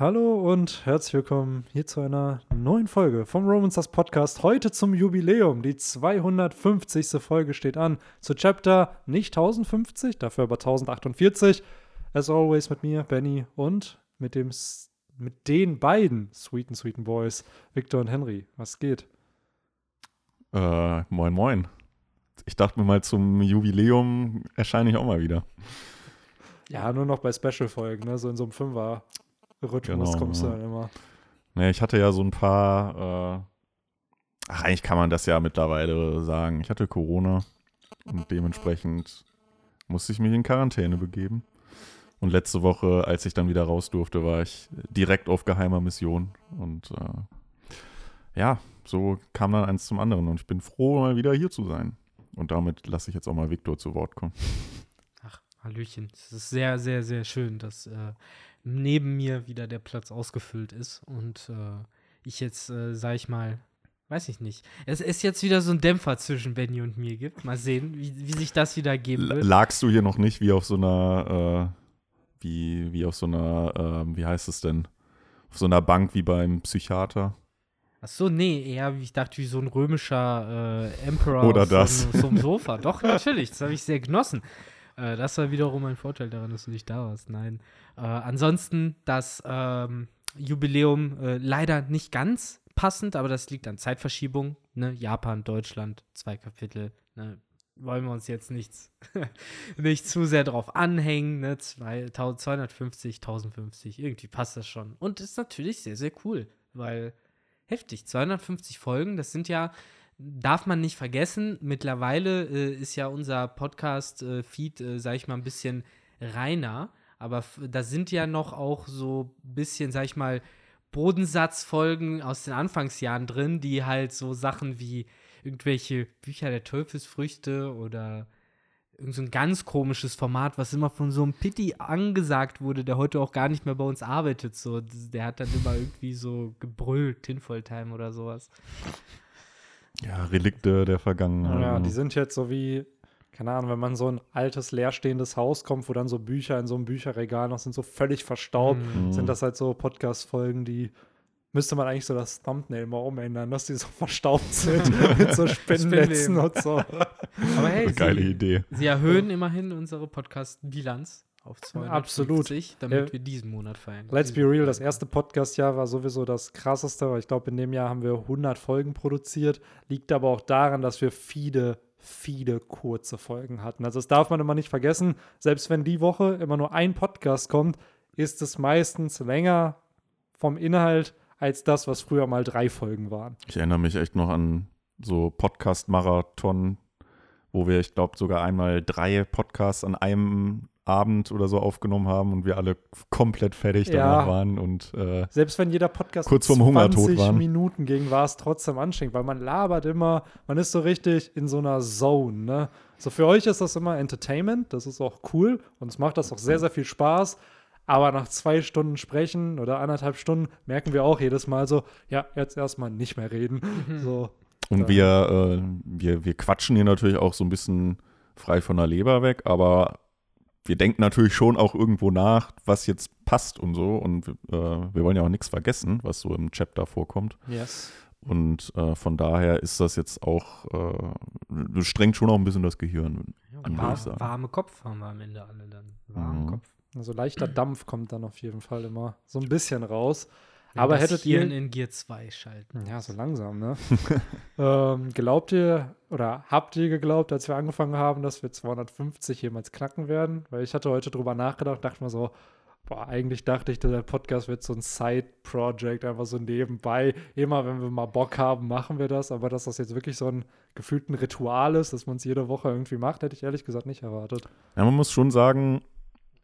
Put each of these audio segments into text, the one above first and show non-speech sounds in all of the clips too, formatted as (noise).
Hallo und herzlich willkommen hier zu einer neuen Folge vom Romans das Podcast. Heute zum Jubiläum. Die 250. Folge steht an. Zu Chapter nicht 1050, dafür aber 1048. As always mit mir, Benny und mit dem mit den beiden sweeten, sweeten Boys, Victor und Henry. Was geht? Äh, moin, moin. Ich dachte mir mal, zum Jubiläum erscheine ich auch mal wieder. Ja, nur noch bei Special-Folgen, ne? so in so einem Fünfer. Rhythmus genau, kommst du dann immer. Ne, ich hatte ja so ein paar, äh, ach, eigentlich kann man das ja mittlerweile sagen. Ich hatte Corona und dementsprechend musste ich mich in Quarantäne begeben. Und letzte Woche, als ich dann wieder raus durfte, war ich direkt auf geheimer Mission. Und äh, ja, so kam dann eins zum anderen. Und ich bin froh, mal wieder hier zu sein. Und damit lasse ich jetzt auch mal Viktor zu Wort kommen. Ach, Hallöchen. Es ist sehr, sehr, sehr schön, dass äh, neben mir wieder der Platz ausgefüllt ist und äh, ich jetzt, äh, sag ich mal, weiß ich nicht. Es ist jetzt wieder so ein Dämpfer zwischen Benny und mir gibt. Mal sehen, wie, wie sich das wieder geben wird. Lagst du hier noch nicht wie auf so einer, äh, wie, wie auf so einer, äh, wie heißt es denn? Auf so einer Bank wie beim Psychiater? Ach so, nee, eher, wie ich dachte, wie so ein römischer äh, Emperor Oder das. So, so einem Sofa. Doch, natürlich, das habe ich sehr genossen. Äh, das war wiederum ein Vorteil daran, dass du nicht da warst. Nein. Äh, ansonsten das ähm, Jubiläum äh, leider nicht ganz passend, aber das liegt an Zeitverschiebung. Ne? Japan, Deutschland, zwei Kapitel. Ne? Wollen wir uns jetzt nichts, (laughs) nicht zu sehr drauf anhängen. Ne? 250, 1050, irgendwie passt das schon. Und ist natürlich sehr, sehr cool, weil heftig. 250 Folgen, das sind ja darf man nicht vergessen, mittlerweile äh, ist ja unser Podcast-Feed, äh, sag ich mal, ein bisschen reiner. Aber da sind ja noch auch so ein bisschen, sag ich mal, Bodensatzfolgen aus den Anfangsjahren drin, die halt so Sachen wie irgendwelche Bücher der Teufelsfrüchte oder irgend so ein ganz komisches Format, was immer von so einem Pitti angesagt wurde, der heute auch gar nicht mehr bei uns arbeitet. So, der hat dann immer irgendwie so gebrüllt, Tinfoil Time oder sowas. Ja, Relikte der Vergangenheit. Ja, die sind jetzt so wie, keine Ahnung, wenn man so ein altes, leerstehendes Haus kommt, wo dann so Bücher in so einem Bücherregal noch sind, so völlig verstaubt, mhm. sind das halt so Podcast-Folgen, die müsste man eigentlich so das Thumbnail mal umändern, dass die so (laughs) verstaubt sind (laughs) mit so Spendennetzen und so. Aber hey, geile sie, Idee. Sie erhöhen immerhin unsere Podcast-Bilanz auf 250, Absolut. damit ja. wir diesen Monat feiern. Let's be real, das erste Podcast-Jahr war sowieso das krasseste, weil ich glaube, in dem Jahr haben wir 100 Folgen produziert. Liegt aber auch daran, dass wir viele, viele kurze Folgen hatten. Also das darf man immer nicht vergessen. Selbst wenn die Woche immer nur ein Podcast kommt, ist es meistens länger vom Inhalt als das, was früher mal drei Folgen waren. Ich erinnere mich echt noch an so Podcast-Marathon, wo wir, ich glaube, sogar einmal drei Podcasts an einem Abend oder so aufgenommen haben und wir alle komplett fertig ja. danach waren und äh, selbst wenn jeder Podcast kurz vorm Hungertod waren. Minuten ging, war es trotzdem anstrengend, weil man labert immer, man ist so richtig in so einer Zone. Ne? So für euch ist das immer Entertainment, das ist auch cool und es macht das auch sehr sehr viel Spaß. Aber nach zwei Stunden sprechen oder anderthalb Stunden merken wir auch jedes Mal so, ja, jetzt erstmal nicht mehr reden. Mhm. So, und wir, äh, wir, wir quatschen hier natürlich auch so ein bisschen frei von der Leber weg, aber wir denken natürlich schon auch irgendwo nach, was jetzt passt und so. Und äh, wir wollen ja auch nichts vergessen, was so im Chapter vorkommt. Yes. Und äh, von daher ist das jetzt auch, äh, strengt schon auch ein bisschen das Gehirn. Ja, an, war, warme Kopf haben wir am Ende alle dann. Warme mhm. Kopf. Also leichter (clears throat) Dampf kommt dann auf jeden Fall immer so ein bisschen raus. Wenn Aber hättet ihr in Gear 2 schalten. Ja, so langsam, ne? (laughs) ähm, glaubt ihr oder habt ihr geglaubt, als wir angefangen haben, dass wir 250 jemals knacken werden? Weil ich hatte heute drüber nachgedacht, dachte mir so, boah, eigentlich dachte ich, der Podcast wird so ein Side-Project, einfach so nebenbei. Immer, wenn wir mal Bock haben, machen wir das. Aber dass das jetzt wirklich so ein gefühlten Ritual ist, dass man es jede Woche irgendwie macht, hätte ich ehrlich gesagt nicht erwartet. Ja, man muss schon sagen,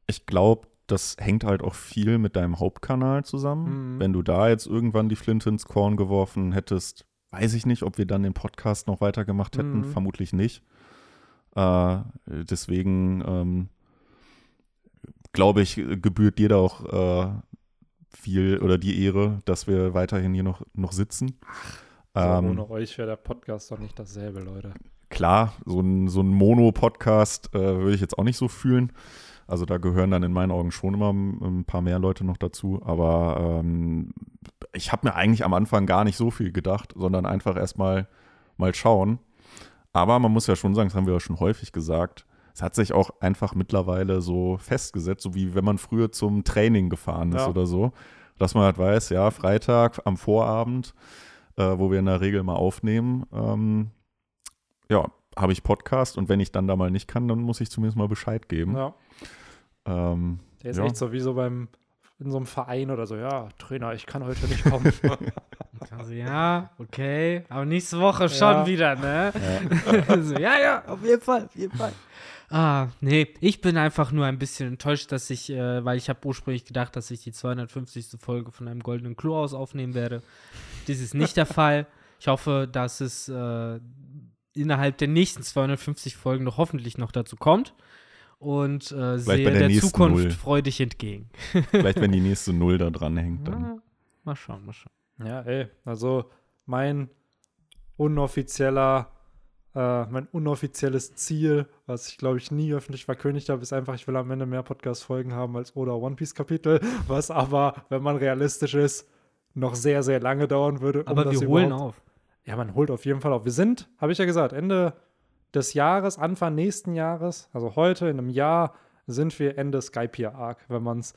ich glaube, das hängt halt auch viel mit deinem Hauptkanal zusammen. Mhm. Wenn du da jetzt irgendwann die Flinte ins Korn geworfen hättest, weiß ich nicht, ob wir dann den Podcast noch weitergemacht hätten. Mhm. Vermutlich nicht. Äh, deswegen ähm, glaube ich, gebührt dir da auch äh, viel oder die Ehre, dass wir weiterhin hier noch, noch sitzen. So, ähm, ohne euch wäre der Podcast doch nicht dasselbe, Leute. Klar, so ein, so ein Mono-Podcast äh, würde ich jetzt auch nicht so fühlen. Also da gehören dann in meinen Augen schon immer ein paar mehr Leute noch dazu. Aber ähm, ich habe mir eigentlich am Anfang gar nicht so viel gedacht, sondern einfach erstmal mal schauen. Aber man muss ja schon sagen, das haben wir ja schon häufig gesagt, es hat sich auch einfach mittlerweile so festgesetzt, so wie wenn man früher zum Training gefahren ist Ja. oder so, dass man halt weiß, ja, Freitag am Vorabend, äh, wo wir in der Regel mal aufnehmen, ähm, ja, habe ich Podcast und wenn ich dann da mal nicht kann, dann muss ich zumindest mal Bescheid geben. Ja. Ähm, Der ist Ja. echt so wie so beim in so einem Verein oder so, ja, Trainer, ich kann heute nicht kommen. (laughs) Also, ja, okay, aber nächste Woche schon Ja. wieder, ne? (laughs) so, ja, ja, auf jeden Fall, auf jeden Fall. Ah, nee, ich bin einfach nur ein bisschen enttäuscht, dass ich, äh, weil ich habe ursprünglich gedacht, dass ich die 250. Folge von einem goldenen Klo aus aufnehmen werde. Dies ist nicht der Fall. Ich hoffe, dass es äh, innerhalb der nächsten 250 Folgen noch hoffentlich noch dazu kommt und äh, sehe der der, Zukunft Null. freudig entgegen. (laughs) Vielleicht, wenn die nächste Null da dran hängt, dann. Ja, mal schauen, mal schauen. ja, ey, also mein unoffizieller, äh, mein unoffizielles Ziel, was ich glaube ich nie öffentlich verkündigt habe, ist einfach, ich will am Ende mehr Podcast-Folgen haben als oder One Piece-Kapitel, (laughs) was aber, wenn man realistisch ist, noch sehr, sehr lange dauern würde. um Aber das wir holen auf. Ja, man holt auf jeden Fall auf. Wir sind, habe ich ja gesagt, Ende des Jahres, Anfang nächsten Jahres, also heute in einem Jahr, sind wir Ende Skype hier Arc, wenn man es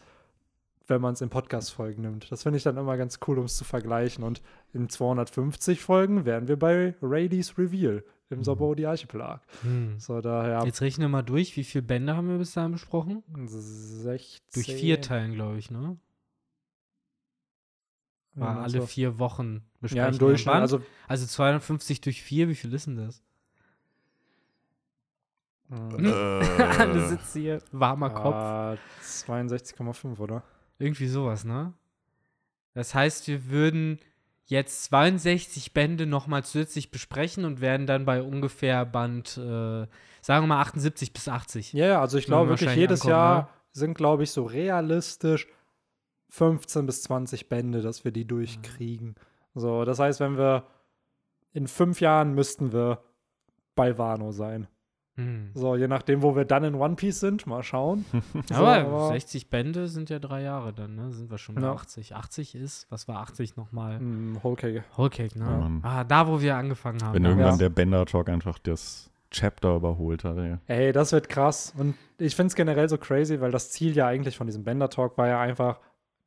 wenn man es in Podcast-Folgen nimmt. Das finde ich dann immer ganz cool, um es zu vergleichen. Und in 250 Folgen wären wir bei Raidy's Reveal im Sabodi Archipelag. Hm. So, daher Jetzt rechne mal durch, wie viele Bände haben wir bis dahin besprochen? 16. Durch vier Teilen, glaube ich, ne? War meinst alle du? vier Wochen besprechen. Ja, im wir Durchschnitt. Also, also 250 durch vier, wie viel ist denn das? Mm, Alle sitzen hier, warmer Kopf. ah, 62,5, oder? Irgendwie sowas, ne? Das heißt, wir würden jetzt 62 Bände nochmal zusätzlich besprechen und werden dann bei ungefähr Band, äh, sagen wir mal 78 bis 80. Ja, ja, also ich glaube wirklich, jedes ankommen, Jahr ne? sind, glaube ich, so realistisch 15 bis 20 Bände, dass wir die durchkriegen. So, das heißt, wenn wir in fünf Jahren müssten wir bei Wano sein. Hm. So, je nachdem, wo wir dann in One Piece sind, mal schauen. (laughs) So, aber, aber- 60 Bände sind ja drei Jahre dann, ne? Sind wir schon bei Ja. 80. 80 ist, was war 80 nochmal? Hm, Whole Cake. Whole Cake, ne? Ja, Mann. ah, da, wo wir angefangen haben. Wenn da irgendwann der Bender-Talk einfach das Chapter überholt hat. Ey. Ey, das wird krass. Und ich finde es generell so crazy, weil das Ziel ja eigentlich von diesem Bender Talk war ja einfach,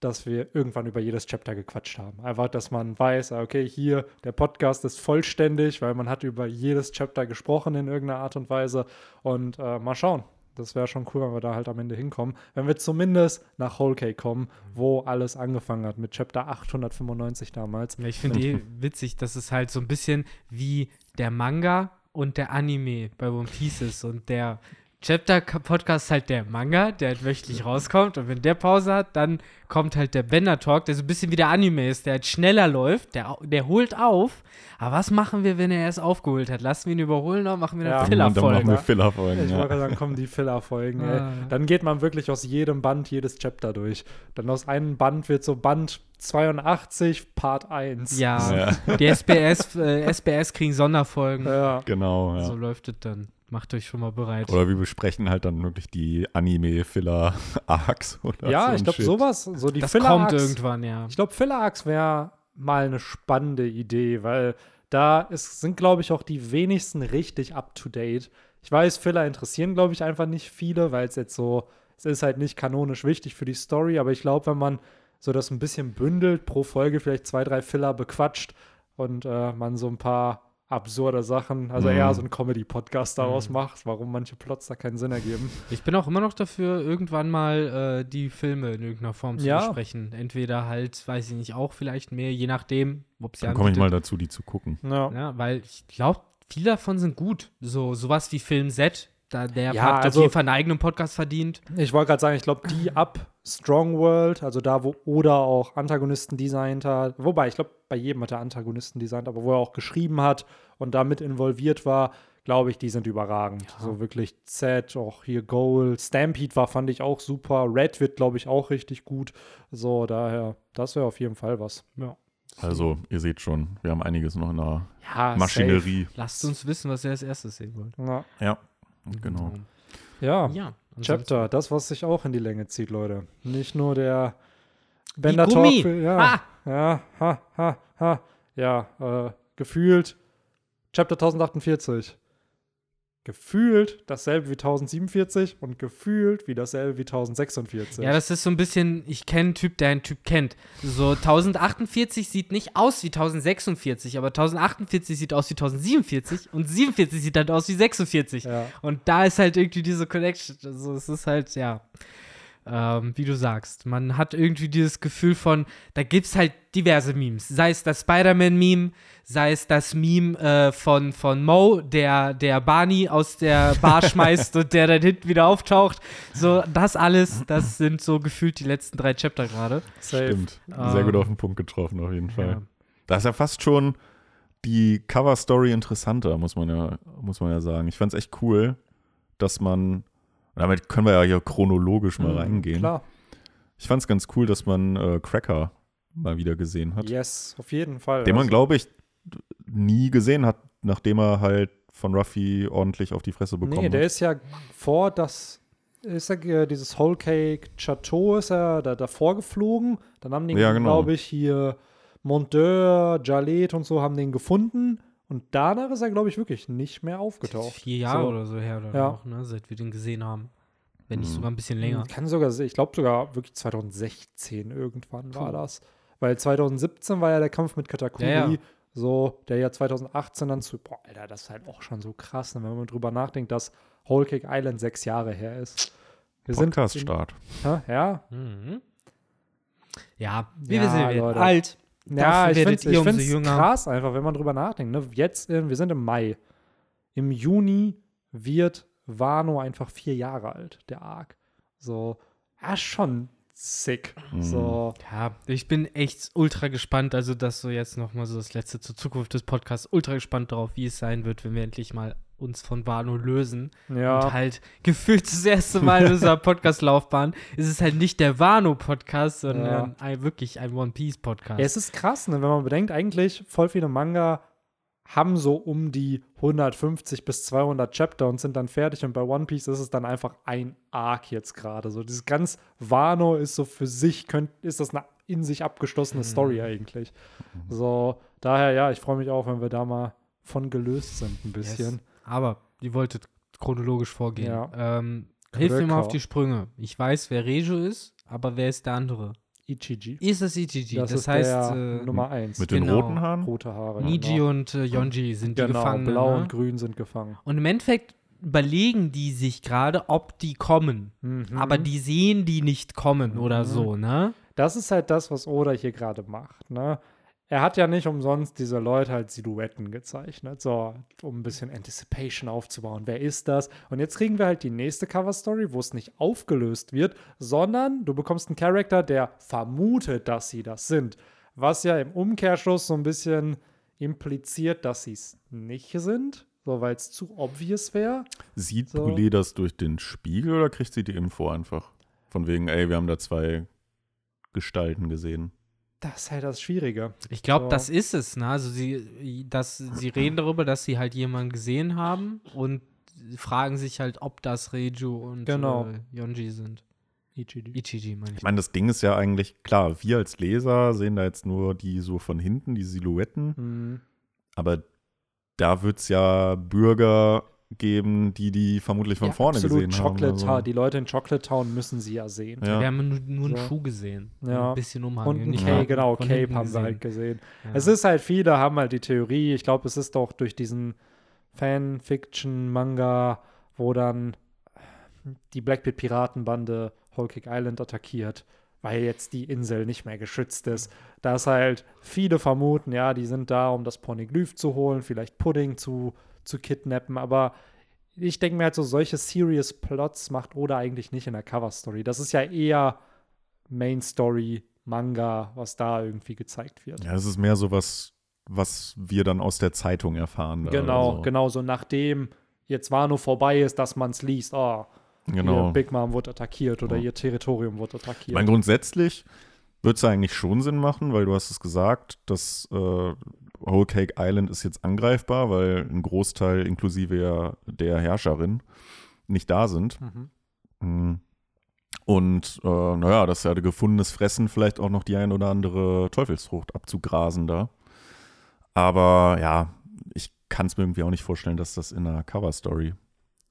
dass wir irgendwann über jedes Chapter gequatscht haben. Einfach, dass man weiß, ah, okay, hier, der Podcast ist vollständig, weil man hat über jedes Chapter gesprochen in irgendeiner Art und Weise. Und äh, mal schauen. Das wäre schon cool, wenn wir da halt am Ende hinkommen. Wenn wir zumindest nach Whole Cake kommen, wo alles angefangen hat, mit Chapter 895 damals. Ja, ich finde eh witzig, dass es halt so ein bisschen wie der Manga und der Anime bei One Piece ist. Und der Chapter-Podcast ist halt der Manga, der halt wöchentlich rauskommt. Und wenn der Pause hat, dann kommt halt der Bender-Talk, der so ein bisschen wie der Anime ist, der halt schneller läuft, der, der holt auf. Aber was machen wir, wenn er erst aufgeholt hat? Lassen wir ihn überholen oder machen wir Ja. eine Filler- Und dann machen wir Filler-Folge? Filler-Folgen. Ich Ja. wollte gerade sagen, kommen die Filler-Folgen. Ah. Dann geht man wirklich aus jedem Band jedes Chapter durch. Dann aus einem Band wird so Band 82, Part 1. Ja, die SBS, äh, SBS kriegen Sonderfolgen. Ja. Genau, ja. So läuft es dann. Macht euch schon mal bereit. Oder wir besprechen halt dann wirklich die Anime-Filler-Arcs (laughs) oder Ja, so ich glaube, sowas, so die das kommt irgendwann, ja. Ich glaube, Filler-Arcs wäre mal eine spannende Idee, weil da ist, sind, glaube ich, auch die wenigsten richtig up-to-date. Ich weiß, Filler interessieren, glaube ich, einfach nicht viele, weil es jetzt so, es ist halt nicht kanonisch wichtig für die Story, aber ich glaube, wenn man so das ein bisschen bündelt, pro Folge vielleicht zwei, drei Filler bequatscht und äh, man so ein paar absurde Sachen, also Mhm. eher so einen Comedy-Podcast daraus Mhm. macht, warum manche Plots da keinen Sinn ergeben. Ich bin auch immer noch dafür, irgendwann mal äh, die Filme in irgendeiner Form zu Ja. besprechen. Entweder halt, weiß ich nicht, auch vielleicht mehr, je nachdem, ob sie Dann komme ich mal dazu, die zu gucken. Ja. Ja, weil ich glaube, viele davon sind gut. So sowas wie Film Z, da, der Ja, hat also- auf jeden Fall einen eigenen Podcast verdient. Ich wollte gerade sagen, ich glaube, die ab Strong World, also da, wo Oda auch Antagonisten designt hat, wobei, ich glaube, bei jedem hat er Antagonisten designt, aber wo er auch geschrieben hat und damit involviert war, glaube ich, die sind überragend. Ja. So wirklich Z, auch hier Goal, Stampede war, fand ich auch super. Red wird, glaube ich, auch richtig gut. So, daher, das wäre auf jeden Fall was. Ja, Also, ihr seht schon, wir haben einiges noch in der ja Maschinerie. Lasst uns wissen, was ihr als erstes sehen wollt. Ja. Ja, genau. ja. Ja. Chapter, das, was sich auch in die Länge zieht, Leute. Nicht nur der Bender. Talk. Ja, Ah, ja, ha, ha, ha. Ja, äh, gefühlt Chapter 1048. Gefühlt dasselbe wie 1047 und gefühlt wie dasselbe wie 1046. Ja, das ist so ein bisschen, ich kenne einen Typ, der einen Typ kennt. So 1048 sieht nicht aus wie 1046, aber 1048 sieht aus wie 1047 und 47 sieht halt aus wie 46. ja. Und da ist halt irgendwie diese Connection. Also es ist halt, ja, ähm, wie du sagst, man hat irgendwie dieses Gefühl von, da gibt es halt diverse Memes. Sei es das Spider-Man-Meme, sei es das Meme äh, von, von Mo, der, der Barney aus der Bar (laughs) schmeißt und der dann hinten wieder auftaucht. So, das alles, das sind so gefühlt die letzten drei Chapter gerade. Stimmt. Sehr Ähm, gut auf den Punkt getroffen, auf jeden Fall. Ja. Da ist ja fast schon die Cover-Story interessanter, muss man ja, muss man ja sagen. Ich fand es echt cool, dass man, damit können wir ja hier chronologisch mal Mhm, reingehen. Klar. Ich fand es ganz cool, dass man äh, Cracker mal wieder gesehen hat. Yes, auf jeden Fall. Den man, Also, glaube ich, nie gesehen hat, nachdem er halt von Ruffy ordentlich auf die Fresse bekommen Nee, der hat. ist ja vor das ist ja äh, dieses Whole Cake Chateau ist er da davor geflogen. Dann haben die, Ja, genau. glaube ich, hier Monteur, Jalet und so haben den gefunden. Und danach ist er, glaube ich, wirklich nicht mehr aufgetaucht. Vier Jahre So. oder so her oder Ja. noch, ne, seit wir den gesehen haben. Wenn nicht Mhm. sogar ein bisschen länger. Kann sogar, ich glaube sogar wirklich 2016 irgendwann war Puh. das. Weil 2017 war ja der Kampf mit Katakuri. Ja, ja. So, der ja 2018 dann zu. Boah, Alter, das ist halt auch schon so krass, ne, wenn man drüber nachdenkt, dass Whole Cake Island sechs Jahre her ist. Wir Podcast-Start. Hä? Ja, Mhm. Ja, wie Ja, wir sind Leute. alt. Ja, ich finde es krass einfach, wenn man drüber nachdenkt. Ne? Jetzt, äh, wir sind im Mai. Im Juni wird Wano einfach vier Jahre alt, der Arc. So, ja, schon sick. Mhm. So, Ja, ich bin echt ultra gespannt. Also, das so jetzt nochmal so das letzte zur Zukunft des Podcasts. Ultra gespannt darauf, wie es sein wird, wenn wir endlich mal uns von Wano lösen. ja. Und halt gefühlt das erste Mal in (laughs) unserer Podcast-Laufbahn ist es halt nicht der Wano-Podcast, sondern ein, wirklich ein One Piece-Podcast. Ja, es ist krass, ne? wenn man bedenkt, eigentlich voll viele Manga haben so um die 150 bis 200 Chapter und sind dann fertig und bei One Piece ist es dann einfach ein Arc jetzt gerade. So dieses ganz Wano ist so für sich, könnt, ist das eine in sich abgeschlossene Story eigentlich. So, daher ja, ich freue mich auch, wenn wir da mal von gelöst sind ein bisschen. Yes. Aber ihr wolltet chronologisch vorgehen. Ja. Ähm, hilf mir mal auf die Sprünge. Ich weiß, wer Rejo ist, aber wer ist der andere? Ichiji. Ist es Ichiji? Das, Das, ist heißt, der äh, Nummer 1. Mit den Genau. roten Haaren? rote Haare. Niji genau. und äh, Yonji sind die Genau, Gefangenen. blau ne? und grün sind gefangen. Und im Endeffekt überlegen die sich gerade, ob die kommen. Mhm. Aber die sehen die nicht kommen oder Mhm. so, ne? Das ist halt das, was Oda hier gerade macht. Ne? Er hat ja nicht umsonst diese Leute als Silhouetten gezeichnet, so, um ein bisschen Anticipation aufzubauen. Wer ist das? Und jetzt kriegen wir halt die nächste Cover-Story, wo es nicht aufgelöst wird, sondern du bekommst einen Charakter, der vermutet, dass sie das sind. Was ja im Umkehrschluss so ein bisschen impliziert, dass sie es nicht sind, so weil es zu obvious wäre. Sieht So. Brûlé das durch den Spiegel oder kriegt sie die Info einfach? Von wegen, ey, wir haben da zwei Gestalten gesehen. Das ist halt das Schwierige. Ich glaube, So. das ist es, ne? Also sie, dass, sie reden darüber, dass sie halt jemanden gesehen haben und fragen sich halt, ob das Reju und Genau. äh, Yonji sind. Ichiji. Ichiji, meine ich. Ich meine, das Ding ist ja eigentlich, klar, wir als Leser sehen da jetzt nur die so von hinten, die Silhouetten, Mhm. aber da wird es ja Bürger geben, die die vermutlich von Ja, vorne absolut. gesehen Chocolate haben. Town. Also. Die Leute in Chocolate Town müssen sie ja sehen. Ja. Wir haben nur, nur einen So. Schuh gesehen. Ja. Ein bisschen Umhang. Und ein Cape, genau, Cape haben sie gesehen. halt gesehen. Ja. Es ist halt, viele haben halt die Theorie, ich glaube, es ist doch durch diesen Fanfiction-Manga, wo dann die Blackbeard-Piratenbande Whole Cake Island attackiert, weil jetzt die Insel nicht mehr geschützt ist. Dass halt viele vermuten, ja, die sind da, um das Poneglyph zu holen, vielleicht Pudding zu, zu kidnappen, aber ich denke mir halt so, solche Serious Plots macht Oda eigentlich nicht in der Cover-Story. Das ist ja eher Main-Story, Manga, was da irgendwie gezeigt wird. Ja, das ist mehr so was, was wir dann aus der Zeitung erfahren. Genau, so. genau, so nachdem jetzt Wano vorbei ist, dass man es liest, oh, genau. ihr Big Mom wurde attackiert oder Ja. ihr Territorium wurde Ich attackiert. meine, grundsätzlich würde es eigentlich schon Sinn machen, weil du hast es gesagt, dass äh, Whole Cake Island ist jetzt angreifbar, weil ein Großteil inklusive ja der Herrscherin nicht da sind. Mhm. Mhm. Und äh, naja, das ist ja gefundenes Fressen, vielleicht auch noch die ein oder andere Teufelsfrucht abzugrasen da. Aber ja, ich kann es mir irgendwie auch nicht vorstellen, dass das in einer Cover-Story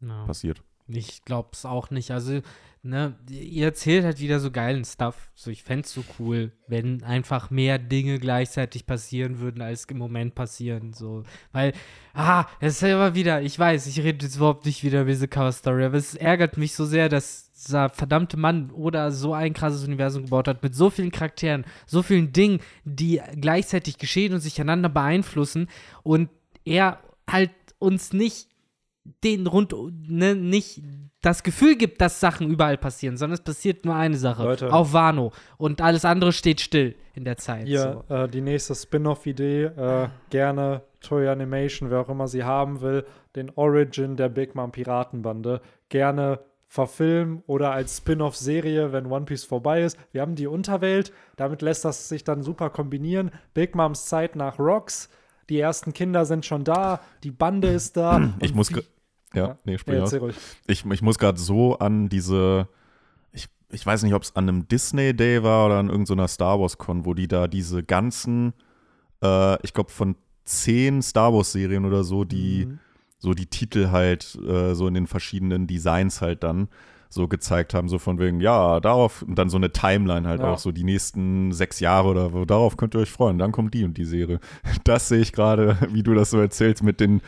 Ja. passiert. Ich glaub's auch nicht. Also, ne, ihr erzählt halt wieder so geilen Stuff. So, ich fänd's so cool, wenn einfach mehr Dinge gleichzeitig passieren würden, als im Moment passieren. So, weil, ah, es ist ja immer wieder, ich weiß, ich rede jetzt überhaupt nicht wieder über diese Cover-Story, aber es ärgert mich so sehr, dass dieser verdammte Mann oder so ein krasses Universum gebaut hat, mit so vielen Charakteren, so vielen Dingen, die gleichzeitig geschehen und sich einander beeinflussen und er halt uns nicht den rund, ne, nicht das Gefühl gibt, dass Sachen überall passieren, sondern es passiert nur eine Sache. Leute. Auf Wano. Und alles andere steht still in der Zeit. Hier, So. äh, die nächste Spin-off-Idee, äh, gerne Toy Animation, wer auch immer sie haben will, den Origin der Big Mom Piratenbande, gerne verfilmen oder als Spin-off-Serie, wenn One Piece vorbei ist. Wir haben die Unterwelt, damit lässt das sich dann super kombinieren. Big Moms Zeit nach Rocks, die ersten Kinder sind schon da, die Bande ist da. (clears throat) Ich muss. ge- Ja, nee, Ja, sprich ruhig. Ich, ich muss gerade so an diese, ich, ich weiß nicht, ob es an einem Disney Day war oder an irgendeiner Star Wars Con, wo die da diese ganzen, äh, ich glaube von zehn Star Wars Serien oder so, die Mhm. so die Titel halt äh, so in den verschiedenen Designs halt dann so gezeigt haben, so von wegen, ja, darauf, und dann so eine Timeline halt Ja. auch, so die nächsten sechs Jahre oder wo, darauf könnt ihr euch freuen, dann kommt die und die Serie. (laughs) Das sehe ich gerade, (laughs) wie du das so erzählst, mit den,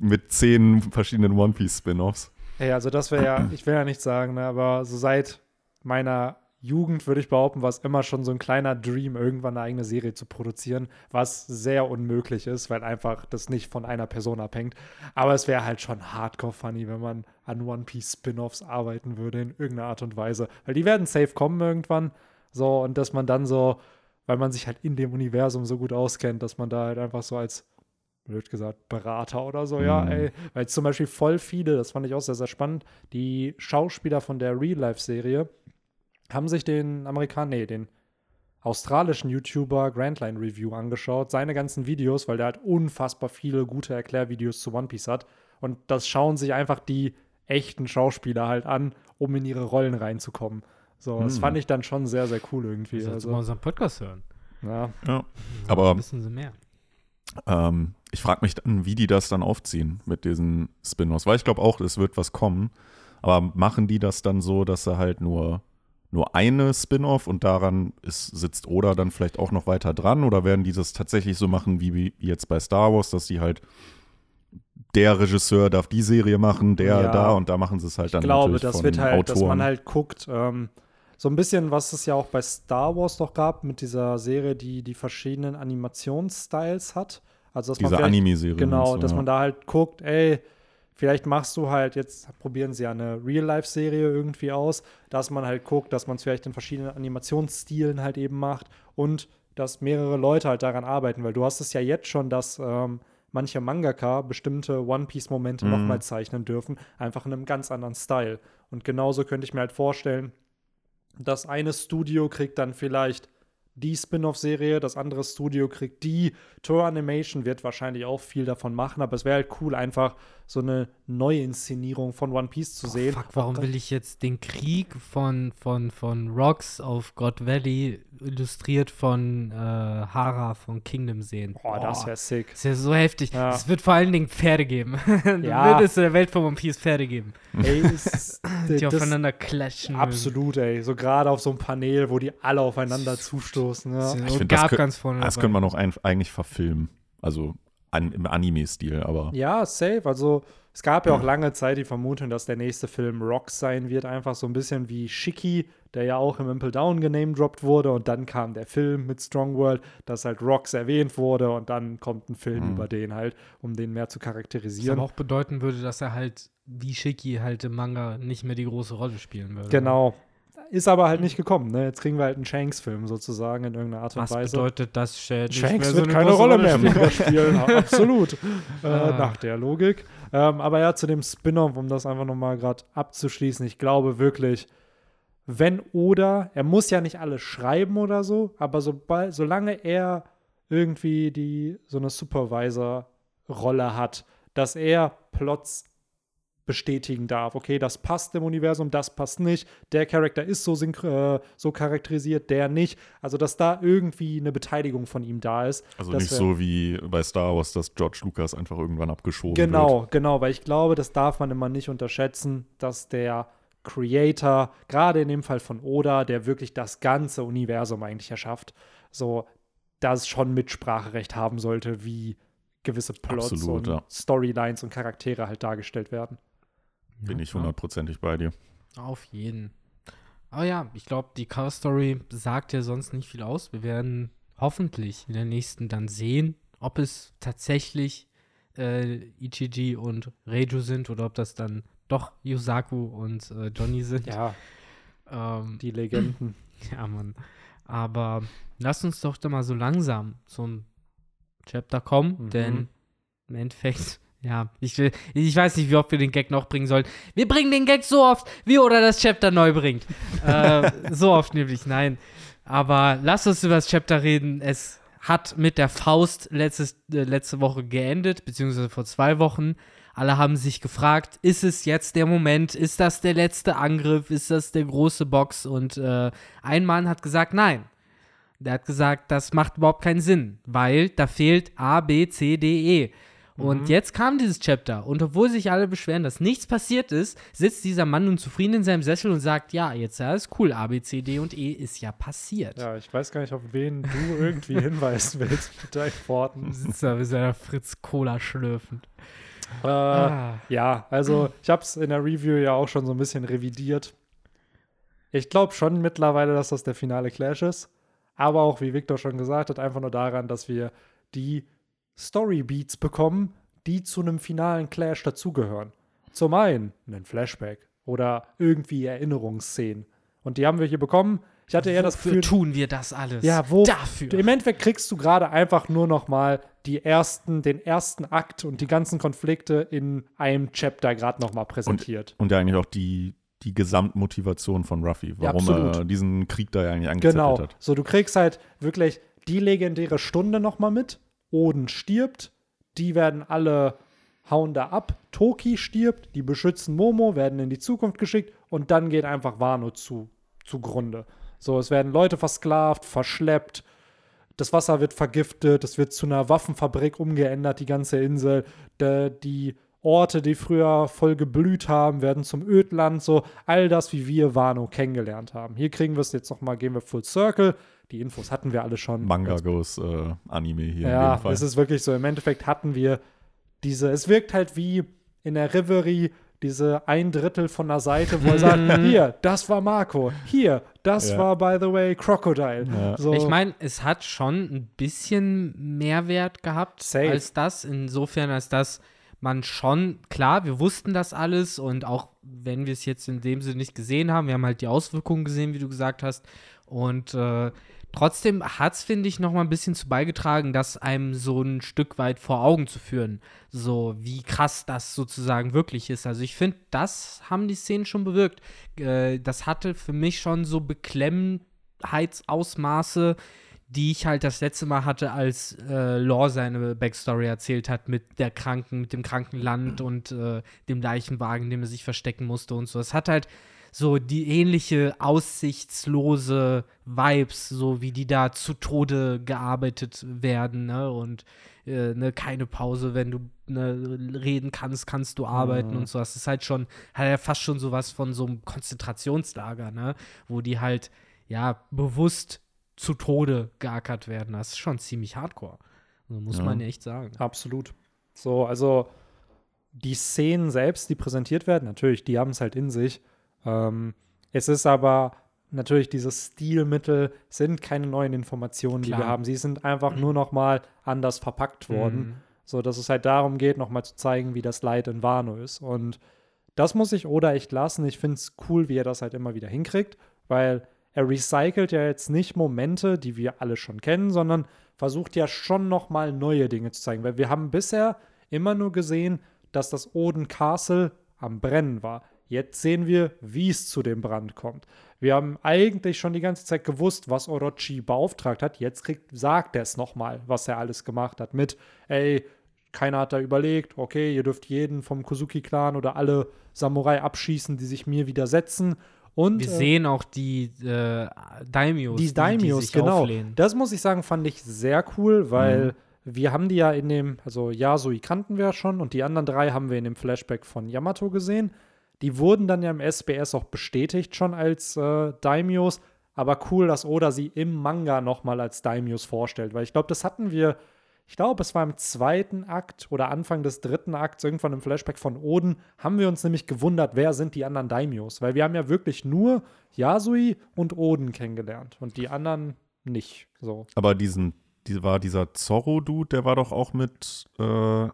mit zehn verschiedenen One Piece Spin-Offs. Hey, also das wäre ja, ich will ja nicht sagen, ne, aber so seit meiner Jugend würde ich behaupten, war es immer schon so ein kleiner Dream, irgendwann eine eigene Serie zu produzieren, was sehr unmöglich ist, weil einfach das nicht von einer Person abhängt. Aber es wäre halt schon hardcore funny, wenn man an One Piece Spin-offs arbeiten würde in irgendeiner Art und Weise, weil die werden safe kommen irgendwann. So und dass man dann so, weil man sich halt in dem Universum so gut auskennt, dass man da halt einfach so als blöd gesagt, Berater oder so, ja, Mhm. ey. Weil zum Beispiel voll viele, das fand ich auch sehr, sehr spannend, die Schauspieler von der Real-Life-Serie haben sich den Amerikaner, nee, den australischen YouTuber Grandline Review angeschaut, seine ganzen Videos, weil der halt unfassbar viele gute Erklärvideos zu One Piece hat. Und das schauen sich einfach die echten Schauspieler halt an, um in ihre Rollen reinzukommen. So, das Hm. fand ich dann schon sehr, sehr cool irgendwie. Sollst du mal Also, unseren Podcast hören. ja. Ja. Aber Wissen sie mehr. Ähm, ich frage mich dann, wie die das dann aufziehen mit diesen Spin-offs, weil ich glaube auch, es wird was kommen. Aber machen die das dann so, dass er halt nur, nur eine Spin-off und daran ist, sitzt Oda dann vielleicht auch noch weiter dran? Oder werden die das tatsächlich so machen wie, jetzt bei Star Wars, dass die halt der Regisseur darf die Serie machen, der Ja. da und da machen sie es halt dann Ich glaube, das wird halt, dass Autoren. man halt guckt, ähm, so ein bisschen, was es ja auch bei Star Wars doch gab, mit dieser Serie, die die verschiedenen Animationsstyles hat. Also, dass Diese Anime-Serie. Genau, du, dass ja. man da halt guckt, ey, vielleicht machst du halt, jetzt probieren sie ja eine Real-Life-Serie irgendwie aus, dass man halt guckt, dass man es vielleicht in verschiedenen Animationsstilen halt eben macht und dass mehrere Leute halt daran arbeiten, weil du hast es ja jetzt schon, dass ähm, manche Mangaka bestimmte One-Piece-Momente Mhm. nochmal zeichnen dürfen, einfach in einem ganz anderen Style. Und genauso könnte ich mir halt vorstellen, das eine Studio kriegt dann vielleicht die Spin-off-Serie, das andere Studio kriegt die. Tour Animation wird wahrscheinlich auch viel davon machen, aber es wäre halt cool, einfach so eine Neuinszenierung von One Piece zu sehen. Fuck, warum will ich jetzt den Krieg von, von, von Rocks auf God Valley illustriert von äh, Hara von Kingdom sehen? Boah, das wäre sick. Das ist ja so heftig. Ja. Es wird vor allen Dingen Pferde geben. (laughs) Ja. wird es in der Welt von One Piece Pferde geben, Ey, (laughs) ist, die aufeinander klatschen. absolut, ey. So gerade auf so einem Panel, wo die alle aufeinander zustoßen. Ja. mögen. Ich find, das gab könnt- ganz vorne Das dabei. könnte man auch ein, eigentlich verfilmen. Also an, im Anime-Stil, aber. Ja, safe. Also es gab ja auch lange Zeit die Vermutung, dass der nächste Film Rocks sein wird. Einfach so ein bisschen wie Shiki, der ja auch im Impel Down genamedroppt wurde. Und dann kam der Film mit Strong World, dass halt Rocks erwähnt wurde. Und dann kommt ein Film Mhm. über den halt, um den mehr zu Was charakterisieren. aber auch bedeuten würde, dass er halt wie Shiki halt im Manga nicht mehr die große Rolle spielen würde. Genau. Ist aber halt nicht gekommen. Ne? Jetzt kriegen wir halt einen Shanks-Film sozusagen in irgendeiner Art und Was Weise. bedeutet das, Shad? Shanks so wird eine keine Rolle mehr spielen? Spielen. (laughs) Absolut. Äh, Ah. nach der Logik. Ähm, aber ja, zu dem Spin-off, um das einfach nochmal gerade abzuschließen. Ich glaube wirklich, wenn oder, er muss ja nicht alles schreiben oder so, aber sobald, solange er irgendwie die so eine Supervisor-Rolle hat, dass er Plots bestätigen darf. Okay, das passt im Universum, das passt nicht. Der Charakter ist so, äh, so charakterisiert, der nicht. Also, dass da irgendwie eine Beteiligung von ihm da ist. Also nicht so wie bei Star Wars, dass George Lucas einfach irgendwann abgeschoben genau, wird. Genau, genau, weil ich glaube, das darf man immer nicht unterschätzen, dass der Creator, gerade in dem Fall von Oda, der wirklich das ganze Universum eigentlich erschafft, so das schon Mitspracherecht haben sollte, wie gewisse Plots Absolut, und ja. Storylines und Charaktere halt dargestellt werden. Bin ich hundertprozentig bei dir. Auf jeden. Aber ja, ich glaube, die Cover Story sagt ja sonst nicht viel aus. Wir werden hoffentlich in der nächsten dann sehen, ob es tatsächlich äh, Ichiji und Reiju sind oder ob das dann doch Yusaku und äh, Johnny sind. Ja, (laughs) Ähm, die Legenden. (laughs) ja, Mann. Aber lass uns doch da mal so langsam zum Chapter kommen, Mhm. denn im Endeffekt, ja, ich, ich weiß nicht, wie oft wir den Gag noch bringen sollen. Wir bringen den Gag so oft, wie oder das Chapter neu bringt. äh, (laughs) so oft nämlich, nein. Aber lass uns über das Chapter reden. Es hat mit der Faust letztes, äh, letzte Woche geendet, beziehungsweise vor zwei Wochen. Alle haben sich gefragt, ist es jetzt der Moment? Ist das der letzte Angriff? Ist das der große Box? Und äh, ein Mann hat gesagt, nein. Der hat gesagt, das macht überhaupt keinen Sinn, weil da fehlt A, B, C, D, E. Und jetzt kam dieses Chapter und obwohl sich alle beschweren, dass nichts passiert ist, sitzt dieser Mann nun zufrieden in seinem Sessel und sagt, ja, jetzt ja, ist cool, A, B, C, D und E ist ja passiert. Ja, ich weiß gar nicht, auf wen du irgendwie (laughs) hinweisen willst mit deinen Worten. (laughs) Sitzt da mit seiner Fritz Cola schlürfend. Äh, Ah. Ja, also ich habe es in der Review ja auch schon so ein bisschen revidiert. Ich glaube schon mittlerweile, dass das der finale Clash ist. Aber auch, wie Victor schon gesagt hat, einfach nur daran, dass wir die Storybeats bekommen, die zu einem finalen Clash dazugehören. Zum einen ein Flashback oder irgendwie Erinnerungsszenen. Und die haben wir hier bekommen. Ich hatte eher das Gefühl, tun wir das alles? ja, wo Dafür. Im Endeffekt kriegst du gerade einfach nur noch mal die ersten, den ersten Akt und die ganzen Konflikte in einem Chapter gerade noch mal präsentiert. Und ja eigentlich auch die, die Gesamtmotivation von Ruffy, warum absolut. er diesen Krieg da ja eigentlich angezettelt genau. hat. So, du kriegst halt wirklich die legendäre Stunde noch mal mit. Oden stirbt, die werden alle hauen da ab. Toki stirbt, die beschützen Momo, werden in die Zukunft geschickt und dann geht einfach Wano zu, zugrunde. So, es werden Leute versklavt, verschleppt, das Wasser wird vergiftet, es wird zu einer Waffenfabrik umgeändert, die ganze Insel. De, die Orte, die früher voll geblüht haben, werden zum Ödland. So, all das, wie wir Wano kennengelernt haben. Hier kriegen wir es jetzt nochmal, gehen wir Full Circle. Die Infos hatten wir alle schon. Manga Ganz- goes äh, Anime hier in ja, dem Fall. es ist wirklich so. Im Endeffekt hatten wir diese, es wirkt halt wie in der Reverie diese ein Drittel von der Seite, wo er sagt, (laughs) hier, das war Marco, hier, das Ja. war, by the way, Crocodile. Ja. So, Ich meine, es hat schon ein bisschen Mehrwert gehabt Safe. als das, insofern als dass man schon, klar, wir wussten das alles und auch wenn wir es jetzt in dem Sinne nicht gesehen haben, wir haben halt die Auswirkungen gesehen, wie du gesagt hast. Und äh, trotzdem hat es, finde ich, noch mal ein bisschen zu beigetragen, das einem so ein Stück weit vor Augen zu führen. So, wie krass das sozusagen wirklich ist. Also ich finde, das haben die Szenen schon bewirkt. Äh, das hatte für mich schon so Beklemmheitsausmaße, die ich halt das letzte Mal hatte, als äh, Lore seine Backstory erzählt hat mit der Kranken, mit dem kranken Land und äh, dem Leichenwagen, in dem er sich verstecken musste und so. Es hat halt so die ähnliche aussichtslose Vibes, so wie die da zu Tode gearbeitet werden, ne? Und äh, ne, keine Pause, wenn du ne, reden kannst, kannst du arbeiten Mhm. und so. Das ist halt schon, hat ja fast schon sowas von so einem Konzentrationslager, ne? Wo die halt, ja, bewusst zu Tode geackert werden. Das ist schon ziemlich hardcore. Also muss Ja. man echt sagen. Absolut. So, also die Szenen selbst, die präsentiert werden, natürlich, die haben es halt in sich. Ähm, es ist aber natürlich dieses Stilmittel sind keine neuen Informationen, die wir Klar. haben. Sie sind einfach nur noch mal anders verpackt worden, Mhm. so dass es halt darum geht, noch mal zu zeigen, wie das Leid in Wano ist. Und das muss ich Oda echt lassen. Ich finde es cool, wie er das halt immer wieder hinkriegt, weil er recycelt ja jetzt nicht Momente, die wir alle schon kennen, sondern versucht ja schon noch mal neue Dinge zu zeigen, weil wir haben bisher immer nur gesehen, dass das Oden Castle am Brennen war. Jetzt sehen wir, wie es zu dem Brand kommt. Wir haben eigentlich schon die ganze Zeit gewusst, was Orochi beauftragt hat. Jetzt kriegt, sagt er es nochmal, was er alles gemacht hat. Mit, ey, keiner hat da überlegt, okay, ihr dürft jeden vom Kozuki-Clan oder alle Samurai abschießen, die sich mir widersetzen. Und, Wir äh, sehen auch die äh, Daimios, die Daimios, sich genau. auflehnen. Das muss ich sagen, fand ich sehr cool, weil Mhm. wir haben die ja in dem, also Yasui kannten wir ja schon und die anderen drei haben wir in dem Flashback von Yamato gesehen. Die wurden dann ja im SBS auch bestätigt schon als äh, Daimios, aber cool, dass Oda sie im Manga nochmal als Daimios vorstellt, weil ich glaube, das hatten wir, ich glaube, es war im zweiten Akt oder Anfang des dritten Akts, irgendwann im Flashback von Oden, haben wir uns nämlich gewundert, wer sind die anderen Daimios, weil wir haben ja wirklich nur Yasui und Oden kennengelernt und die anderen nicht. So. Aber diesen, die, war dieser Zorro-Dude, der war doch auch mit, äh,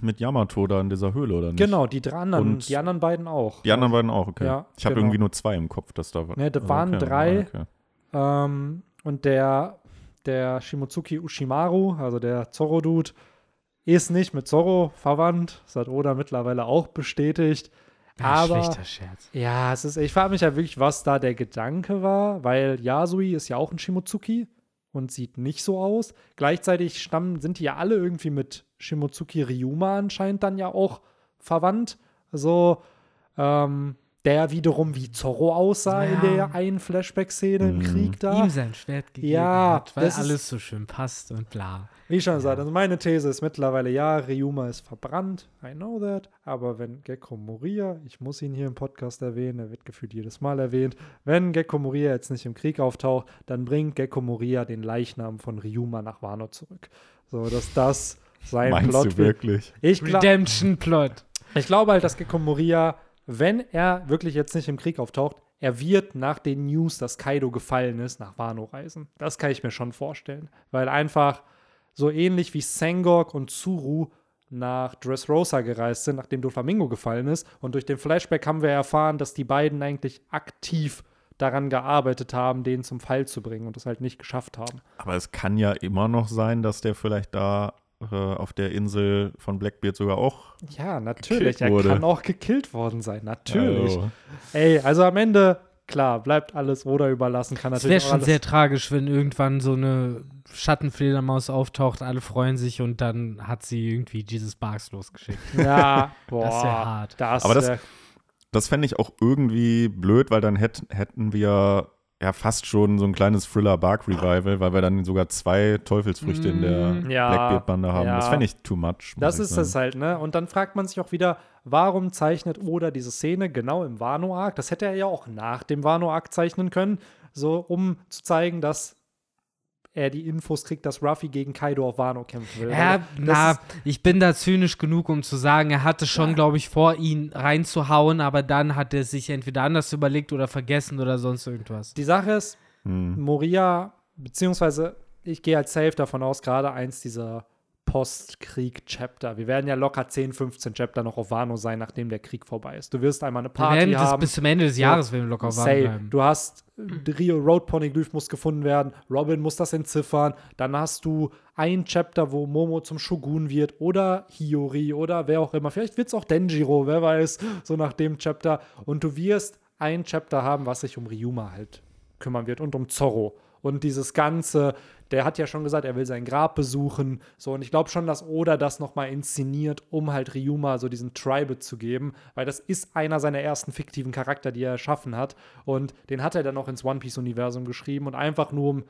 mit Yamato da in dieser Höhle, oder nicht? Genau, die drei anderen, Und die anderen beiden auch. Die anderen beiden auch, okay. Ja, ich habe genau. irgendwie nur zwei im Kopf, dass da war. Ne, das also, waren okay, drei. Okay. Ähm, und der, der Shimotsuki Ushimaru, also der Zorro-Dude, ist nicht mit Zorro verwandt. Das hat Oda mittlerweile auch bestätigt. Ja, aber schlechter Scherz. ja, es ist, ich frage mich ja wirklich, was da der Gedanke war, weil Yasui ist ja auch ein Shimotsuki und sieht nicht so aus. Gleichzeitig stammen, sind die ja alle irgendwie mit Shimotsuki Ryuma anscheinend dann ja auch verwandt. So, ähm, der wiederum wie Zorro aussah in Ja. der einen Flashback-Szene im Mhm. Krieg da. Ihm sein Schwert gegeben Ja, hat, weil das ist- alles so schön passt und bla. Wie schon gesagt, also meine These ist mittlerweile, ja, Ryuma ist verbrannt, I know that, aber wenn Gekko Moria, ich muss ihn hier im Podcast erwähnen, er wird gefühlt jedes Mal erwähnt, wenn Gekko Moria jetzt nicht im Krieg auftaucht, dann bringt Gekko Moria den Leichnam von Ryuma nach Wano zurück. So, dass das sein Meinst Plot du wirklich? Ich, glaub, Redemption-Plot. ich glaube halt, dass Gekko Moria, wenn er wirklich jetzt nicht im Krieg auftaucht, er wird nach den News, dass Kaido gefallen ist, nach Wano reisen. Das kann ich mir schon vorstellen. Weil einfach so ähnlich wie Sengok und Tsuru nach Dressrosa gereist sind, nachdem Doflamingo gefallen ist. Und durch den Flashback haben wir erfahren, dass die beiden eigentlich aktiv daran gearbeitet haben, den zum Fall zu bringen und es halt nicht geschafft haben. Aber es kann ja immer noch sein, dass der vielleicht da äh, auf der Insel von Blackbeard sogar auch. Ja, natürlich. Er wurde. kann auch gekillt worden sein. Natürlich. Also, Ey, also am Ende, klar, bleibt alles oder überlassen. Kann Es natürlich wäre auch schon alles sehr tragisch, wenn irgendwann so eine Schattenfledermaus auftaucht, alle freuen sich und dann hat sie irgendwie Jesus Barks losgeschickt. (laughs) Ja, boah. Das wär hart. Das Aber das- das fände ich auch irgendwie blöd, weil dann hätt, hätten wir ja fast schon so ein kleines Thriller-Bark-Revival, weil wir dann sogar zwei Teufelsfrüchte in der Mm, ja, Blackbeard-Bande haben. ja. Das fände ich too much. das ist es halt, ne? Und dann fragt man sich auch wieder, warum zeichnet Oda diese Szene genau im Wano-Arc? Das hätte er ja auch nach dem Wano-Arc zeichnen können, so um zu zeigen, dass er die Infos kriegt, dass Ruffy gegen Kaido auf Wano kämpfen will. Ja, das na, ich bin da zynisch genug, um zu sagen, er hatte schon, glaube ich, vor, ihn reinzuhauen, aber dann hat er sich entweder anders überlegt oder vergessen oder sonst irgendwas. die Sache ist, Hm. Moria, beziehungsweise ich gehe als safe davon aus, gerade eins dieser Post-Krieg-Chapter. Wir werden ja locker 10, 15 Chapter noch auf Wano sein, nachdem der Krieg vorbei ist. Du wirst einmal eine Wir Party werden das haben. bis zum Ende des Jahres werden wir locker warm Say, bleiben. du hast äh, Rio Road Poneglyph muss gefunden werden, Robin muss das entziffern, dann hast du ein Chapter, wo Momo zum Shogun wird oder Hiyori oder wer auch immer. Vielleicht wird es auch Denjiro, wer weiß, so nach dem Chapter. Und du wirst ein Chapter haben, was sich um Ryuma halt kümmern wird und um Zorro. Und dieses Ganze, der hat ja schon gesagt, er will sein Grab besuchen. So, und ich glaube schon, dass Oda das nochmal inszeniert, um halt Ryuma so diesen Tribe zu geben, weil das ist einer seiner ersten fiktiven Charakter, die er erschaffen hat. Und den hat er dann noch ins One Piece-Universum geschrieben und einfach nur um.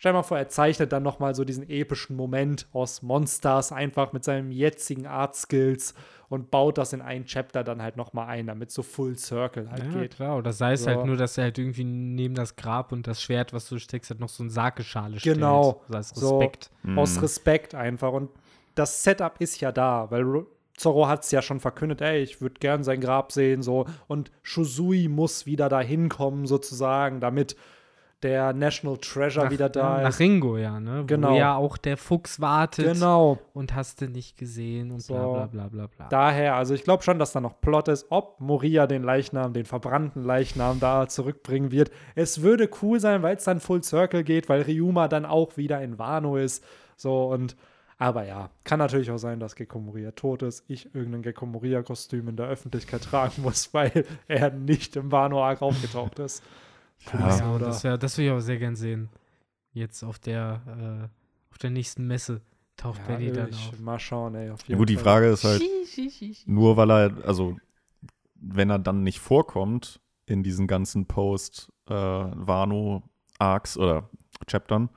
Stell mal vor, er zeichnet dann nochmal so diesen epischen Moment aus Monsters einfach mit seinen jetzigen Art-Skills und baut das in ein Chapter dann halt nochmal ein, damit so Full Circle halt ja, geht. klar. Oder sei es So. halt nur, dass er halt irgendwie neben das Grab und das Schwert, was du steckst, halt noch so eine Sakeschale Genau. stellt. So als So. Respekt. Aus Mhm. Respekt einfach. Und das Setup ist ja da, weil Ro- Zorro hat es ja schon verkündet, ey, ich würde gern sein Grab sehen, so. Und Shuzui muss wieder da hinkommen, sozusagen, damit der National Treasure Nach, wieder da nach ist. Ringo, ja, ne? Genau. Wo ja auch der Fuchs wartet Genau. und hast du nicht gesehen und So. bla bla bla bla bla. Daher, also ich glaube schon, dass da noch Plot ist, ob Moria den Leichnam, den verbrannten Leichnam da zurückbringen wird. Es würde cool sein, weil es dann Full Circle geht, weil Ryuma dann auch wieder in Wano ist. So und aber ja, kann natürlich auch sein, dass Gekko Moria tot ist, ich irgendein Gekko Moria Kostüm in der Öffentlichkeit tragen muss, (laughs) weil er nicht im Wano Arc aufgetaucht ist. Ja. ja, das, wär, das würde ich auch sehr gern sehen. Jetzt auf der, äh, auf der nächsten Messe. Taucht Ja, Benny dann auf. mal schauen, ey. Auf Ja, gut, die. Frage ist halt, nur weil er, also wenn er dann nicht vorkommt in diesen ganzen Post-Wano-Arcs oder Chaptern,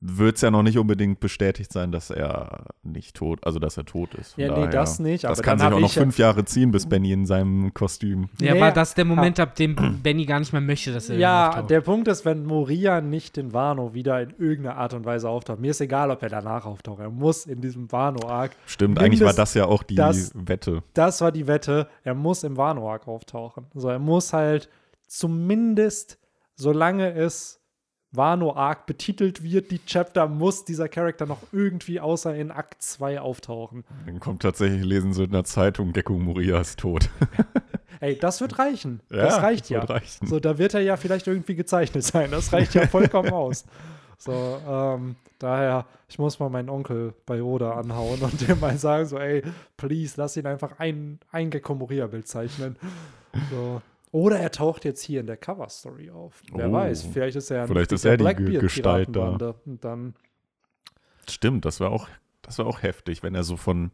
wird es ja noch nicht unbedingt bestätigt sein, dass er nicht tot, also dass er tot ist. Von Ja, nee, daher- das nicht. Das kann sich auch noch fünf Jahre ziehen, bis Benny in seinem Kostüm. Ja, Nee, aber das ist der Moment, ab dem Benny gar nicht mehr möchte, dass er Ja, der Punkt ist, wenn Moria nicht in Wano wieder in irgendeiner Art und Weise auftaucht, mir ist egal, ob er danach auftaucht, er muss in diesem Wano-Arc, Stimmt, eigentlich war das ja auch die das- Wette. das war die Wette, er muss im Wano-Arc auftauchen. Also er muss halt zumindest, solange es Wano-Arc betitelt wird, die Chapter, muss dieser Charakter noch irgendwie außer in Akt 2 auftauchen. Dann kommt tatsächlich, lesen sie in der Zeitung, Gecko Moria ist tot. (laughs) Ey, das wird reichen. das reicht ja. wird reichen. So, da wird er ja vielleicht irgendwie gezeichnet sein. Das reicht ja vollkommen aus. So, ähm, daher, ich muss mal meinen Onkel bei Oda anhauen und dem mal sagen, so, ey, please, lass ihn einfach ein, ein Gecko Moria-Bild zeichnen. So. Oder er taucht jetzt hier in der Cover-Story auf. Wer Oh. weiß, vielleicht ist er ein Vielleicht ist er die Gestalt da. Und dann, Stimmt, das wäre auch, das wäre auch heftig, wenn er so von,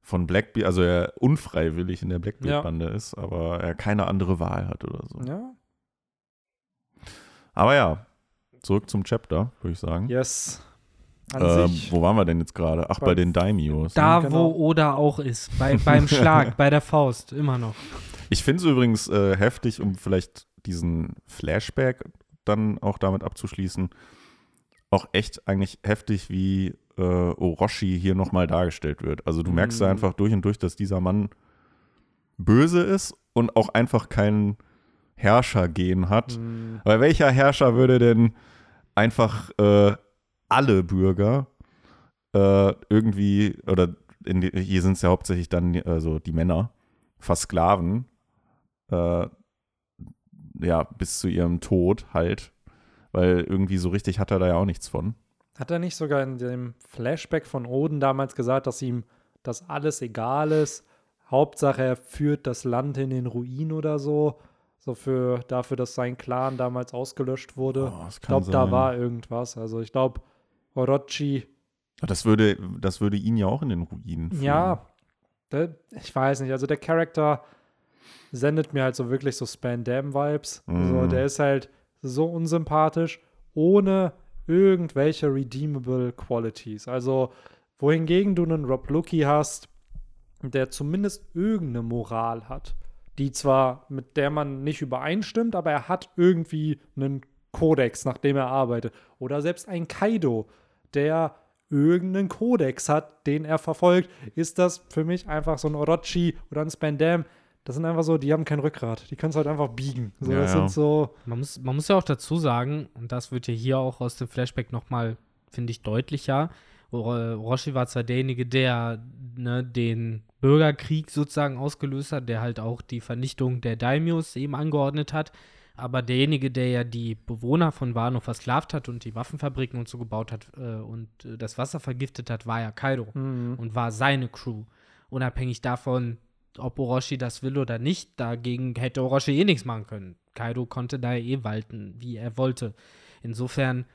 von Blackbeard, also er unfreiwillig in der Blackbeard-Bande ist, aber er keine andere Wahl hat oder so. ja, Aber ja, zurück zum Chapter, würde ich sagen. yes. An sich. wo waren wir denn jetzt gerade? Ach, bei, Bei- den Daimios. da, ne? genau. wo Oda auch ist, bei, beim (laughs) Schlag, bei der Faust, immer noch. Ich finde es übrigens äh, heftig, um vielleicht diesen Flashback dann auch damit abzuschließen. Auch echt eigentlich heftig, wie äh, Orochi hier nochmal dargestellt wird. Also du merkst da Mhm. einfach durch und durch, dass dieser Mann böse ist und auch einfach kein Herrschergehen hat. Hm, Weil welcher Herrscher würde denn einfach äh, alle Bürger äh, irgendwie, oder die, hier sind es ja hauptsächlich dann also die Männer, versklaven, äh, ja, bis zu ihrem Tod halt. Weil irgendwie so richtig hat er da ja auch nichts von. Hat er nicht sogar in dem Flashback von Oden damals gesagt, dass ihm das alles egal ist? Hauptsache, er führt das Land in den Ruin oder so. So für dafür, dass sein Clan damals ausgelöscht wurde. Oh, ich glaube, da war irgendwas. Also ich glaube, Orochi, Das würde, das würde ihn ja auch in den Ruinen führen. ja, der, ich weiß nicht. Also der Charakter sendet mir halt so wirklich so Spandam-Vibes. So, Mhm. der ist halt so unsympathisch, ohne irgendwelche redeemable Qualities. Also, wohingegen du einen Rob Lucky hast, der zumindest irgendeine Moral hat, die zwar mit der man nicht übereinstimmt, aber er hat irgendwie einen Kodex, nach dem er arbeitet. Oder selbst ein Kaido, der irgendeinen Kodex hat, den er verfolgt, ist das für mich einfach so ein Orochi oder ein Spandam. Das sind einfach so, die haben kein Rückgrat. Die kannst du halt einfach biegen. So, Ja, das ja. sind so, Man muss, man muss ja auch dazu sagen, und das wird ja hier auch aus dem Flashback nochmal, finde ich, deutlicher. Orochi war zwar derjenige, der ne, den Bürgerkrieg sozusagen ausgelöst hat, der halt auch die Vernichtung der Daimios eben angeordnet hat, aber derjenige, der ja die Bewohner von Wano versklavt hat und die Waffenfabriken und so gebaut hat äh, und äh, das Wasser vergiftet hat, war ja Kaido mhm. und war seine Crew. Unabhängig davon, ob Orochi das will oder nicht, dagegen hätte Orochi eh nichts machen können. Kaido konnte da eh walten, wie er wollte. Insofern,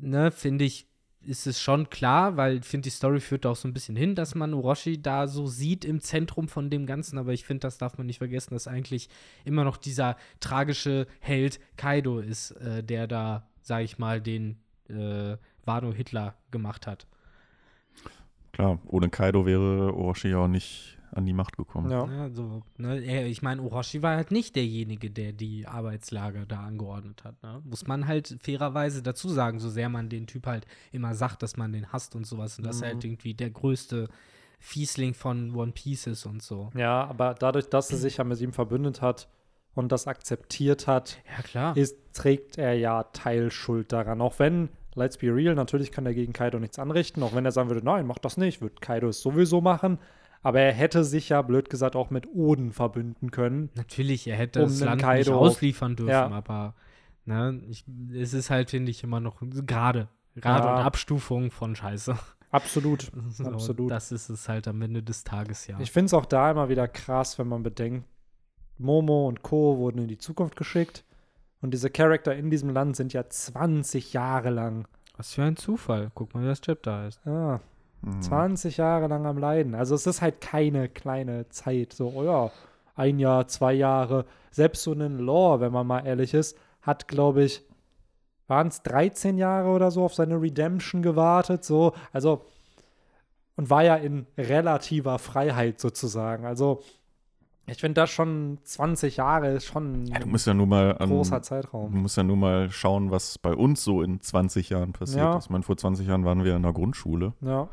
ne, finde ich, ist es schon klar, weil ich finde, die Story führt auch so ein bisschen hin, dass man Orochi da so sieht im Zentrum von dem Ganzen, aber ich finde, das darf man nicht vergessen, dass eigentlich immer noch dieser tragische Held Kaido ist, äh, der da, sag ich mal, den äh, Wano Hitler gemacht hat. Klar, ohne Kaido wäre Orochi auch nicht an die Macht gekommen. ja. Ja, so, ne, ich meine, Orochi war halt nicht derjenige, der die Arbeitslager da angeordnet hat. Ne? Muss man halt fairerweise dazu sagen, so sehr man den Typ halt immer sagt, dass man den hasst und sowas. Und dass er halt irgendwie der größte Fiesling von One Piece ist und so. ja, aber dadurch, dass er sich ja mit ihm verbündet hat und das akzeptiert hat, Ja, klar. ist, trägt er ja Teilschuld daran. Auch wenn, let's be real, natürlich kann er gegen Kaido nichts anrichten. Auch wenn er sagen würde, nein, mach das nicht, wird Kaido es sowieso machen. Aber er hätte sich ja, blöd gesagt, auch mit Oden verbünden können. Natürlich, er hätte Um das Land nicht Kaido- ausliefern dürfen, Ja. aber ne, ich, es ist halt, finde ich, immer noch gerade. Gerade Ja. und Abstufung von Scheiße. Absolut. (laughs) So, Absolut. Das ist es halt am Ende des Tages, ja. Ich finde es auch da immer wieder krass, wenn man bedenkt, Momo und Co. wurden in die Zukunft geschickt. Und diese Charakter in diesem Land sind ja 20 Jahre lang Was für ein Zufall. Guck mal, wie das Chip da ist. Ja, Mhm. 20 Jahre lang am Leiden. Also es ist halt keine kleine Zeit. So, oh ja, ein Jahr, zwei Jahre. Selbst so ein Lore, wenn man mal ehrlich ist, hat, glaube ich, waren es 13 Jahre oder so auf seine Redemption gewartet. So, also und war ja in relativer Freiheit sozusagen. Also ich finde das schon 20 Jahre ist schon Ja, du musst ja nur mal ein großer an, Du Zeitraum. musst ja nur mal schauen, was bei uns so in 20 Jahren passiert Ja. ist. Ich meine, vor 20 Jahren waren wir in der Grundschule Ja,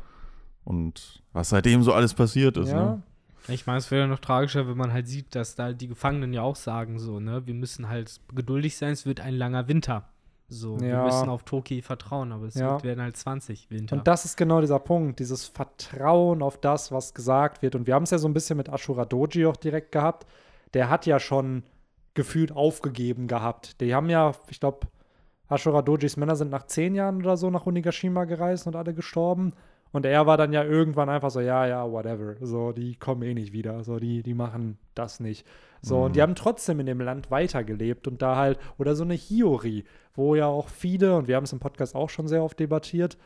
und was seitdem so alles passiert ist. ja. Ne? Ich meine, es wäre noch tragischer, wenn man halt sieht, dass da die Gefangenen ja auch sagen, so, ne, wir müssen halt geduldig sein, es wird ein langer Winter. So, wir Ja. müssen auf Toki vertrauen, aber es Ja. wird, werden halt 20 Winter. Und das ist genau dieser Punkt, dieses Vertrauen auf das, was gesagt wird. Und wir haben es ja so ein bisschen mit Ashura Doji auch direkt gehabt. Der hat ja schon gefühlt aufgegeben gehabt. Die haben ja, ich glaube, Ashura Dojis Männer sind nach zehn Jahren oder so nach Onigashima gereist und alle gestorben. Und er war dann ja irgendwann einfach so, ja, ja, whatever. So, die kommen eh nicht wieder. So, die, die machen das nicht. So, und die haben trotzdem in dem Land weitergelebt und da halt, oder so eine Hiyori, wo ja auch viele, und wir haben es im Podcast auch schon sehr oft debattiert,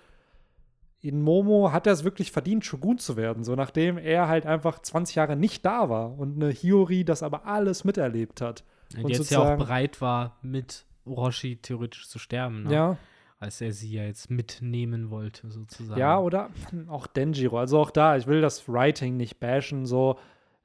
in Momo hat er es wirklich verdient, Shogun zu werden, so nachdem er halt einfach 20 Jahre nicht da war und eine Hiyori das aber alles miterlebt hat. und und jetzt ja auch bereit war, mit Orochi theoretisch zu sterben, ne? Ja, als er sie ja jetzt mitnehmen wollte, sozusagen. ja, oder (laughs) auch Denjiro. Also auch da, ich will das Writing nicht bashen, so.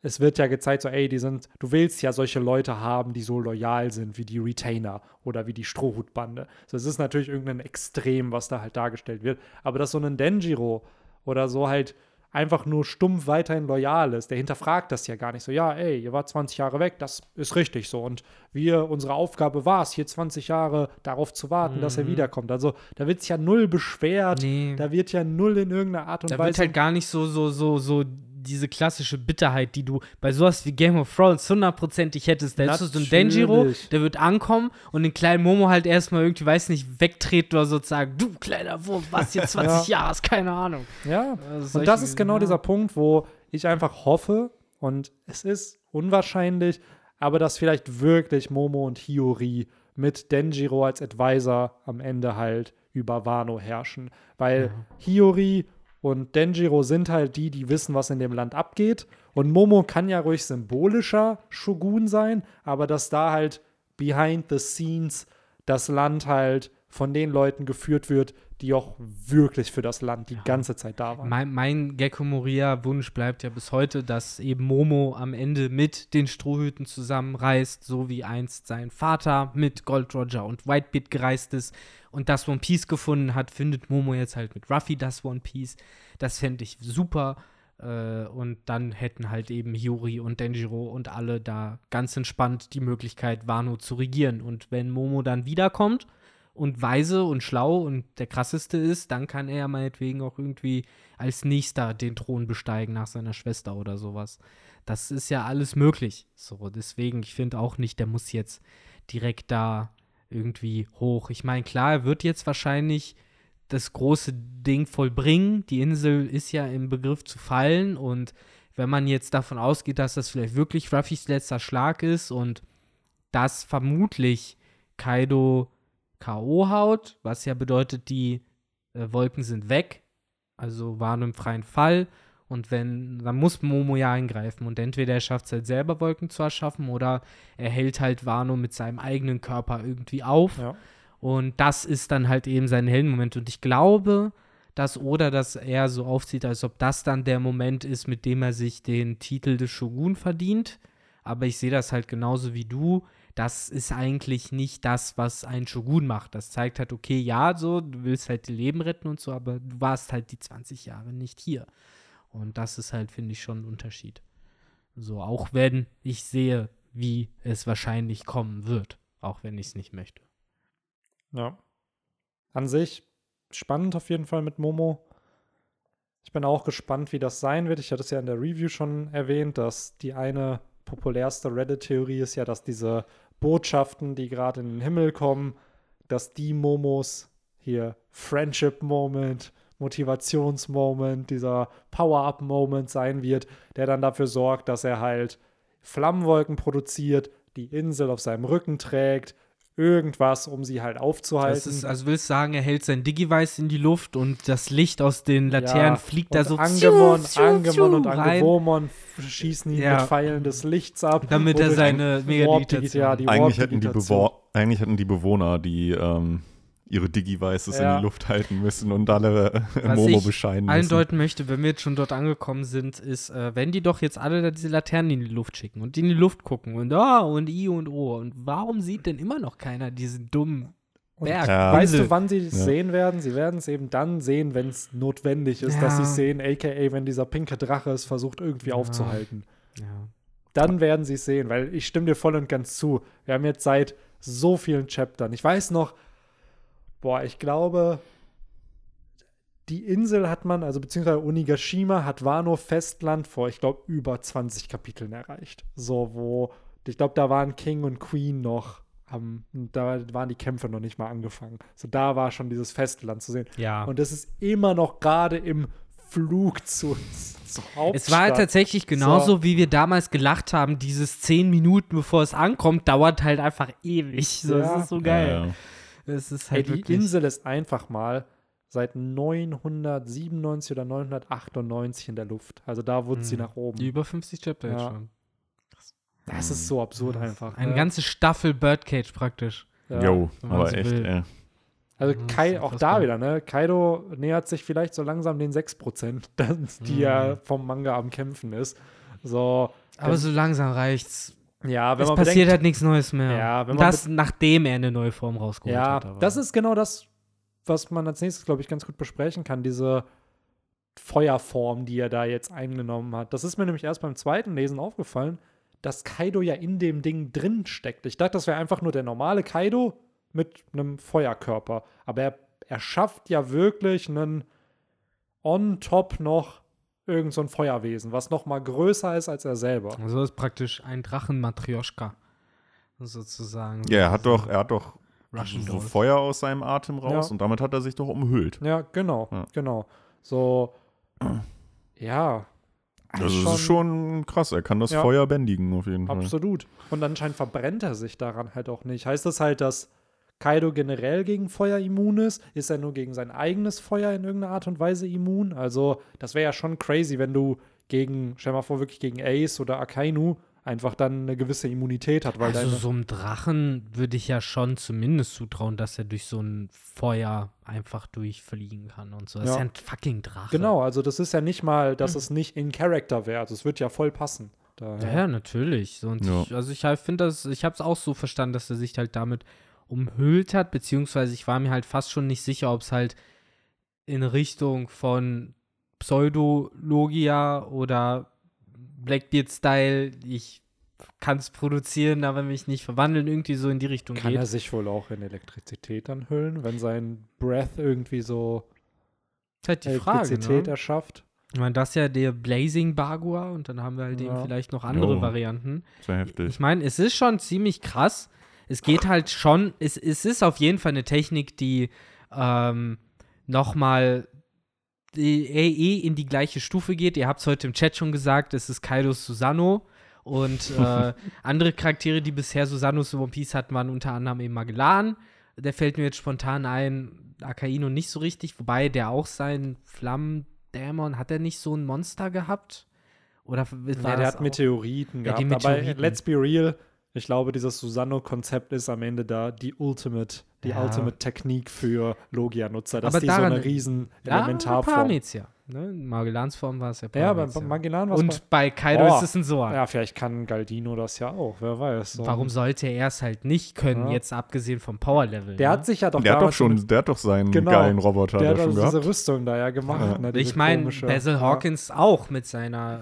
Es wird ja gezeigt, so, ey, die sind, du willst ja solche Leute haben, die so loyal sind wie die Retainer oder wie die Strohhutbande. So, es ist natürlich irgendein Extrem, was da halt dargestellt wird. Aber dass so ein Denjiro oder so halt einfach nur stumpf weiterhin loyal ist, der hinterfragt das ja gar nicht so, ja, ey, ihr wart 20 Jahre weg, das ist richtig so. Und wir, unsere Aufgabe war es, hier 20 Jahre darauf zu warten, dass er Mhm. wiederkommt. Also da wird sich ja null beschwert, Nee. da wird ja null in irgendeiner Art und Da wird Weise. halt gar nicht so, so, so, so diese klassische Bitterheit, die du bei sowas wie Game of Thrones hundertprozentig hättest. Da hättest du so einen Denjiro, der wird ankommen und den kleinen Momo halt erstmal irgendwie, weiß nicht, wegtreten oder sozusagen, du kleiner Wurm, was hier (laughs) 20 Jahre hast, keine Ahnung. ja, Also und das ist genau ja. dieser Punkt, wo ich einfach hoffe, und es ist unwahrscheinlich, aber dass vielleicht wirklich Momo und Hiyori mit Denjiro als Advisor am Ende halt über Wano herrschen. Weil Hiyori und Denjiro sind halt die, die wissen, was in dem Land abgeht. Und Momo kann ja ruhig symbolischer Shogun sein, aber dass da halt behind the scenes das Land halt von den Leuten geführt wird, die auch wirklich für das Land die ganze Zeit da waren. Mein, mein Gecko Moria Wunsch bleibt ja bis heute, dass eben Momo am Ende mit den Strohhüten zusammenreist, so wie einst sein Vater mit Gold Roger und Whitebeard gereist ist und das One Piece gefunden hat, findet Momo jetzt halt mit Ruffy das One Piece. Das fände ich super. Äh, und dann hätten halt eben Hiyori und Denjiro und alle da ganz entspannt die Möglichkeit, Wano zu regieren. Und wenn Momo dann wiederkommt, und weise und schlau und der krasseste ist, dann kann er meinetwegen auch irgendwie als nächster den Thron besteigen nach seiner Schwester oder sowas. Das ist ja alles möglich. So, deswegen, ich finde auch nicht, der muss jetzt direkt da irgendwie hoch. Ich meine, klar, er wird jetzt wahrscheinlich das große Ding vollbringen. Die Insel ist ja im Begriff zu fallen und wenn man jetzt davon ausgeht, dass das vielleicht wirklich Ruffys letzter Schlag ist und dass vermutlich Kaido K.O. haut, was ja bedeutet, die äh, Wolken sind weg, also waren im freien Fall. Und wenn, dann muss Momo ja eingreifen. Und entweder er schafft es halt selber, Wolken zu erschaffen, oder er hält halt Wano mit seinem eigenen Körper irgendwie auf. Ja. Und das ist dann halt eben sein Heldenmoment. Und ich glaube, dass Oda das eher so aufzieht, als ob das dann der Moment ist, mit dem er sich den Titel des Shogun verdient. Aber ich sehe das halt genauso wie du. Das ist eigentlich nicht das, was ein Shogun macht. Das zeigt halt, okay, ja, so, du willst halt die Leben retten und so, aber du warst halt die 20 Jahre nicht hier. Und das ist halt, finde ich, schon ein Unterschied. So, auch wenn ich sehe, wie es wahrscheinlich kommen wird. Auch wenn ich es nicht möchte. Ja. An sich spannend auf jeden Fall mit Momo. Ich bin auch gespannt, wie das sein wird. Ich hatte es ja in der Review schon erwähnt, dass die eine populärste Reddit-Theorie ist ja, dass diese Botschaften, die gerade in den Himmel kommen, dass die Momos hier Friendship-Moment, Motivationsmoment, dieser Power-Up-Moment sein wird, der dann dafür sorgt, dass er halt Flammenwolken produziert, die Insel auf seinem Rücken trägt, irgendwas, um sie halt aufzuhalten. Das ist, also willst du sagen, er hält sein Digivice in die Luft und das Licht aus den Laternen Ja, fliegt da so Angemon, pfiuh, Angemon und Angewomon schießen ihn Ja. mit Pfeilen des Lichts ab. damit er seine Warp Megadigitation ja, die Eigentlich hätten, die Bewo eigentlich hätten die Bewohner, die ähm, ihre Digivices in Ja. die Luft halten müssen und alle äh, Was Momo ich bescheiden allen müssen. deuten möchte, wenn wir jetzt schon dort angekommen sind, ist, äh, wenn die doch jetzt alle da diese Laternen in die Luft schicken und in die Luft gucken und ah und I und O und warum sieht denn immer noch keiner diesen dummen Berg? Ja. Weißt du, wann sie es Ja. sehen werden? Sie werden es eben dann sehen, wenn es notwendig ist, dass Ja. sie es sehen, aka wenn dieser pinke Drache es versucht irgendwie Ja. aufzuhalten. Ja. Dann werden sie es sehen, weil ich stimme dir voll und ganz zu. Wir haben jetzt seit so vielen Chaptern. Ich weiß noch, boah, ich glaube, die Insel hat man, also beziehungsweise Onigashima hat Wano Festland vor, ich glaube, über 20 Kapiteln erreicht. So, wo, ich glaube, da waren King und Queen noch, am, da waren die Kämpfe noch nicht mal angefangen. So, da war schon dieses Festland zu sehen. ja. Und es ist immer noch gerade im Flug zu, zur Hauptstadt. Es war halt tatsächlich genauso, wie wir damals gelacht haben, dieses zehn Minuten, bevor es ankommt, dauert halt einfach ewig. So, Ja. Das ist so geil. Ja, ja. Es ist halt die wirklich. Insel ist einfach mal seit 997 oder 998 in der Luft. Also da wurde sie Hm. nach oben. die über 50 Chapter jetzt Ja. schon. das ist so absurd einfach. Eine ne? ganze Staffel Birdcage praktisch. ja. Jo, man aber so echt, will. ey. Also Ja, das Kai, auch da wieder, ne? Kaido nähert sich vielleicht so langsam den 6%, (laughs) die Mhm. er vom Manga am Kämpfen ist. So, Aber so langsam reicht's. Ja, wenn Es man passiert bedenkt, halt nichts Neues mehr. Ja, wenn man das, nachdem er eine neue Form rausgeholt Ja, hat. aber- das ist genau das, was man als nächstes, glaube ich, ganz gut besprechen kann. Diese Feuerform, die er da jetzt eingenommen hat. Das ist mir nämlich erst beim zweiten Lesen aufgefallen, dass Kaido ja in dem Ding drin steckt. Ich dachte, das wäre einfach nur der normale Kaido mit einem Feuerkörper. Aber er, er schafft ja wirklich einen on top noch irgend so ein Feuerwesen, was noch mal größer ist als er selber. Also ist praktisch ein Drachenmatrioschka. Sozusagen. Ja, er hat doch, er hat doch Russian so Doll. Feuer aus seinem Atem raus Ja. und damit hat er sich doch umhüllt. Ja, genau, Ja. genau. So, ja. Also das ist schon krass, er kann das Ja. Feuer bändigen auf jeden Fall. Absolut. Und anscheinend verbrennt er sich daran halt auch nicht. Heißt das halt, dass Kaido generell gegen Feuer immun ist? Ist er nur gegen sein eigenes Feuer in irgendeiner Art und Weise immun? Also, das wäre ja schon crazy, wenn du gegen, stell mal vor, wirklich gegen Ace oder Akainu einfach dann eine gewisse Immunität hat, weil Also so einem Drachen würde ich ja schon zumindest zutrauen, dass er durch so ein Feuer einfach durchfliegen kann und so. Das ist Ja. ja ein fucking Drache. Genau, also das ist ja nicht mal, dass es nicht in Character wäre. Also es wird ja voll passen. Ja, Daher. ja natürlich. Und Ja. ich, also ich halt finde das, ich habe es auch so verstanden, dass er sich halt damit umhüllt hat, beziehungsweise ich war mir halt fast schon nicht sicher, ob es halt in Richtung von Pseudologia oder Blackbeard-Style, ich kann es produzieren, aber mich nicht verwandeln, irgendwie so in die Richtung Kann geht. er sich wohl auch in Elektrizität dann hüllen, wenn sein Breath irgendwie so halt die Frage, Elektrizität ne? erschafft? Ich meine, das ist ja der Blazing Bagua und dann haben wir halt eben Ja. vielleicht noch andere Jo. Varianten. Sehr heftig. Ich meine, es ist schon ziemlich krass. Es geht halt schon, es, es ist auf jeden Fall eine Technik, die ähm, nochmal eh in die gleiche Stufe geht. Ihr habt es heute im Chat schon gesagt, es ist Kaidos Susano. Und äh, (laughs) andere Charaktere, die bisher Susanos in One Piece hatten, waren unter anderem eben Magellan. Der fällt mir jetzt spontan ein, Akaino nicht so richtig, wobei der auch seinen Flammendämon, hat er nicht so ein Monster gehabt? Oder war Ja, der hat auch- Meteoriten Ja, gehabt. Meteoriten. Aber let's be real, ich glaube, dieses Susano-Konzept ist am Ende da die Ultimate, die Ja. Ultimate Technik für Logia-Nutzer, dass Aber die daran- so eine riesen Ja, Elementarform. Paramezia. Ne? In Magellans Form war es ja Ja, bei Paramezia. Magellan war Und bei Kaido Oh. ist es ein Soa. Ja, vielleicht kann Galdino das ja auch, wer weiß. So. Warum sollte er es halt nicht können, Ja. jetzt abgesehen vom Power-Level? Der ne? hat sich ja doch Der hat doch schon, der hat doch seinen Genau. geilen Roboter der hat schon also gehabt. diese Rüstung da ja gemacht. Ja. Ne, Ich meine, Basil ja. Hawkins auch mit seiner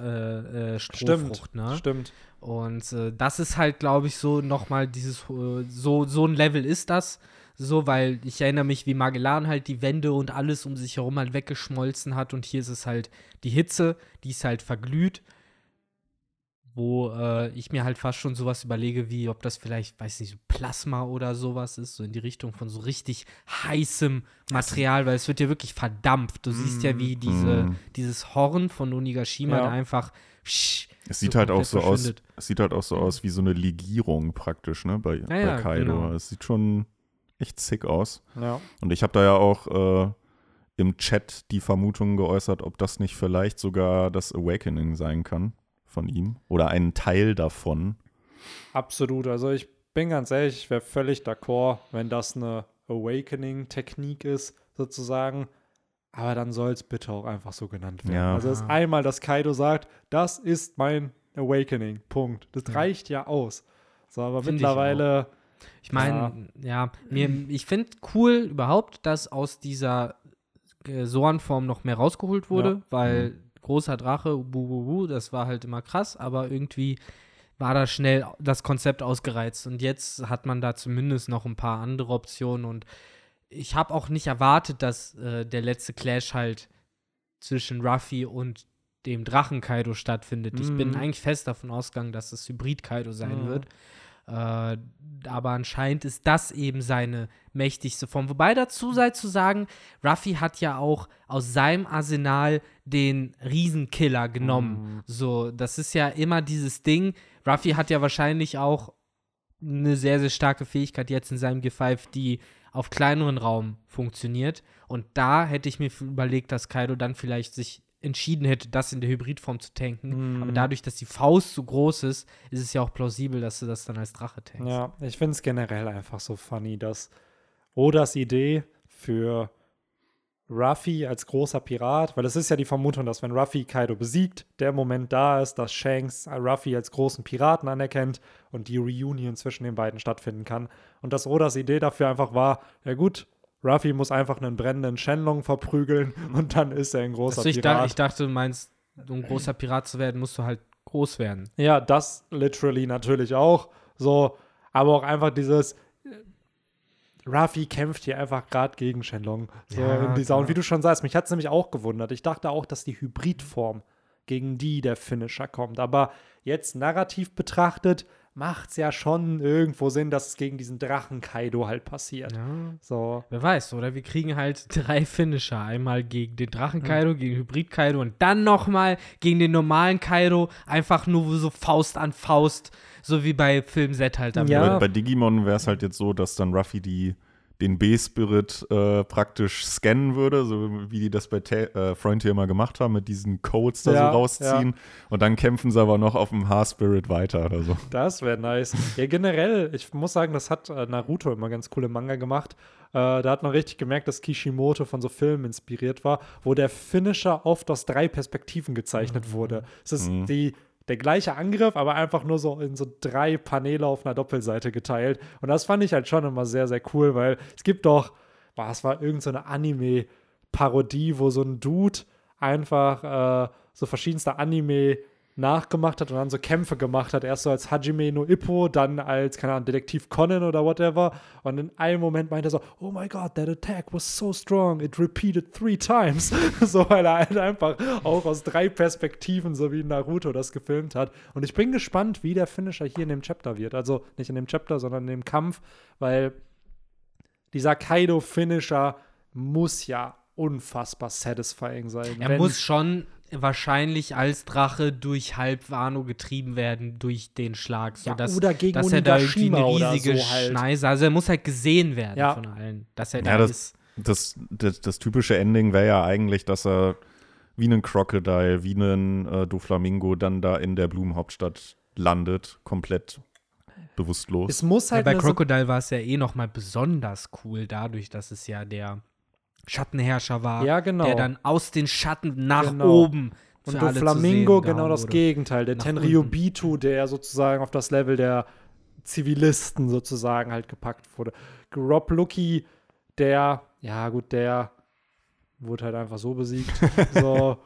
äh, äh, Strohfrucht, Stimmt, ne? stimmt. Und äh, das ist halt, glaube ich, so nochmal dieses, äh, so, so ein Level ist das. So, weil ich erinnere mich, wie Magellan halt die Wände und alles um sich herum halt weggeschmolzen hat. Und hier ist es halt die Hitze, die ist halt verglüht. wo äh, ich mir halt fast schon sowas überlege, wie ob das vielleicht, weiß nicht, so Plasma oder sowas ist, so in die Richtung von so richtig heißem Material, weil es wird ja wirklich verdampft. Du siehst ja, wie diese, Mm. dieses Horn von Onigashima Ja. da einfach psch, Es sieht so halt auch so aus, es sieht halt auch so aus wie so eine Legierung praktisch, ne, bei, bei ja, Kaido. genau. Es sieht schon echt sick aus. Ja. Und ich habe da ja auch äh, im Chat die Vermutung geäußert, ob das nicht vielleicht sogar das Awakening sein kann von ihm oder ein Teil davon. Absolut. Also ich bin ganz ehrlich, ich wäre völlig d'accord, wenn das eine Awakening-Technik ist, sozusagen. Aber dann soll es bitte auch einfach so genannt werden. Ja. Also es ist einmal, dass Kaido sagt, das ist mein Awakening. Punkt. Das Ja. reicht ja aus. So, aber Finde ich mittlerweile. Ich meine, ja, mir, ich finde cool überhaupt, dass aus dieser äh, noch mehr rausgeholt wurde, Ja. weil großer Drache, bu, bu, bu, das war halt immer krass, aber irgendwie war da schnell das Konzept ausgereizt und jetzt hat man da zumindest noch ein paar andere Optionen und ich habe auch nicht erwartet, dass äh, der letzte Clash halt zwischen Ruffy und dem Drachen-Kaido stattfindet. Ich bin Mhm. eigentlich fest davon ausgegangen, dass es Hybrid-Kaido sein Mhm. wird. Äh, aber anscheinend ist das eben seine mächtigste Form. Wobei dazu sei zu sagen, Ruffy hat ja auch aus seinem Arsenal den Riesenkiller genommen. So, das ist ja immer dieses Ding. Ruffy hat ja wahrscheinlich auch eine sehr, sehr starke Fähigkeit jetzt in seinem G5, die auf kleineren Raum funktioniert. Und da hätte ich mir überlegt, dass Kaido dann vielleicht sich entschieden hätte, das in der Hybridform zu tanken. Mhm. Aber dadurch, dass die Faust so groß ist, ist es ja auch plausibel, dass du das dann als Drache tankst. Ja, ich finde es generell einfach so funny, dass Odas Idee für Ruffy als großer Pirat, weil es ist ja die Vermutung, dass wenn Ruffy Kaido besiegt, der Moment da ist, dass Shanks Ruffy als großen Piraten anerkennt und die Reunion zwischen den beiden stattfinden kann. Und dass Odas Idee dafür einfach war, ja gut, Ruffy muss einfach einen brennenden Shenlong verprügeln und dann ist er ein großer Also ich, Pirat. da, ich dachte, du meinst, um ein großer Pirat zu werden, musst du halt groß werden. Ja, das literally natürlich auch. So, aber auch einfach dieses. Ruffy kämpft hier einfach gerade gegen Shenlong. So Ja, in dieser. klar. Und wie du schon sagst, mich hat es nämlich auch gewundert. Ich dachte auch, dass die Hybridform gegen die der Finisher kommt. Aber jetzt narrativ betrachtet, macht es ja schon irgendwo Sinn, dass es gegen diesen Drachen Kaido halt passiert. Ja. So. Wer weiß, oder wir kriegen halt (laughs) drei Finisher. Einmal gegen den Hm. Drachen-Kaido, gegen Hybrid-Kaido und dann nochmal gegen den normalen Kaido. Einfach nur so Faust an Faust, so wie bei Film Z halt. am Ja. Bei, bei Digimon wäre es halt jetzt so, dass dann Ruffy die, den B-Spirit äh, praktisch scannen würde, so wie die das bei Ta äh, Frontier immer gemacht haben, mit diesen Codes da Ja, so rausziehen. Und dann kämpfen sie aber noch auf dem H-Spirit weiter oder so. Das wäre nice. Ja, generell, ich muss sagen, das hat äh, Naruto immer ganz coole Manga gemacht. Äh, da hat man richtig gemerkt, dass Kishimoto von so Filmen inspiriert war, wo der Finisher oft aus drei Perspektiven gezeichnet wurde. Es ist Mhm. die, der gleiche Angriff, aber einfach nur so in so drei Paneele auf einer Doppelseite geteilt. Und das fand ich halt schon immer sehr, sehr cool, weil es gibt doch, boah, es war irgendeine so Anime-Parodie, wo so ein Dude einfach äh, so verschiedenste Anime nachgemacht hat und dann so Kämpfe gemacht hat. Erst so als Hajime no Ippo, dann als, keine Ahnung, Detektiv Conan oder whatever. Und in einem Moment meinte er so, oh my god, that attack was so strong, it repeated three times. (laughs) so, weil er halt einfach auch aus drei Perspektiven, so wie Naruto das gefilmt hat. Und ich bin gespannt, wie der Finisher hier in dem Chapter wird. Also nicht in dem Chapter, sondern in dem Kampf, weil dieser Kaido-Finisher muss ja unfassbar satisfying sein. Er muss schon wahrscheinlich als Drache durch halb Wano getrieben werden durch den Schlag, Ja, sodass oder gegen dass er da irgendwie eine oder riesige so halt. Schneise, also er muss halt gesehen werden Ja. von allen, dass er Ja, da das- ist. Das, das, das typische Ending wäre ja eigentlich, dass er wie ein Crocodile, wie ein äh, Doflamingo dann da in der Blumenhauptstadt landet, komplett bewusstlos. Es muss Ja, halt bei eine- Crocodile war es ja eh noch mal besonders cool, dadurch, dass es ja der Schattenherrscher war, Ja, genau. der dann aus den Schatten nach Genau. oben Und für Flamingo sehen genau das. Gegenteil. Der Nach Tenryu unten. Bitu, der sozusagen auf das Level der Zivilisten sozusagen halt gepackt wurde. Rob Lucky, der, ja gut, der wurde halt einfach so besiegt. (laughs) so.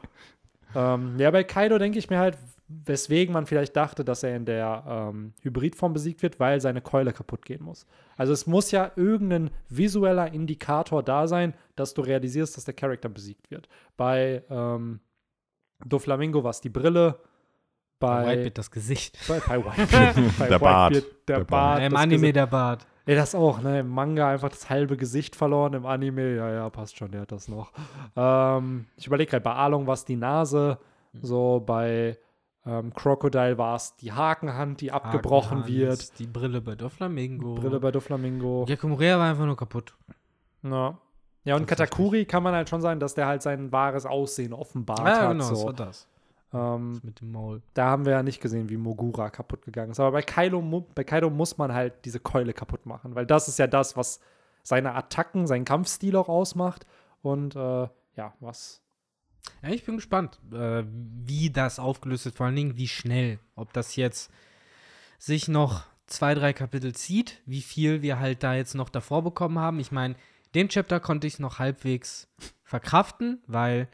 Ähm, ja, bei Kaido denke ich mir halt, weswegen man vielleicht dachte, dass er in der ähm, Hybridform besiegt wird, weil seine Keule kaputt gehen muss. Also es muss ja irgendein visueller Indikator da sein, dass du realisierst, dass der Charakter besiegt wird. Bei ähm, Doflamingo war es die Brille, bei, Bei Whitebeard das Gesicht. (laughs) bei, bei Whitebeard, bei Der Bart. Der, Der Bart. Bart. Im das Anime Gesicht. der Bart. Ja, das auch, ne? Im Manga einfach das halbe Gesicht verloren, im Anime, ja, ja, passt schon, der hat das noch. Ähm, ich überlege gerade, bei Arlong war es die Nase, Hm. so bei ähm, Crocodile war es die Hakenhand, die abgebrochen Hakenhand, wird. Die Brille bei Doflamingo. Brille bei Doflamingo. Moria war einfach nur kaputt. Ja. Ja, und Tatsächlich. Katakuri kann man halt schon sagen, dass der halt sein wahres Aussehen offenbart ja, hat. genau, das so. war das. ähm, Das mit dem Maul. da haben wir ja nicht gesehen, wie Mogura kaputt gegangen ist. Aber bei Kaido, bei Kaido muss man halt diese Keule kaputt machen, weil das ist ja das, was seine Attacken, seinen Kampfstil auch ausmacht. Und äh, ja, was. Ja, ich bin gespannt, äh, wie das aufgelöst wird, vor allen Dingen wie schnell. Ob das jetzt sich noch zwei, drei Kapitel zieht, wie viel wir halt da jetzt noch davor bekommen haben. Ich meine, den Chapter konnte ich noch halbwegs verkraften, weil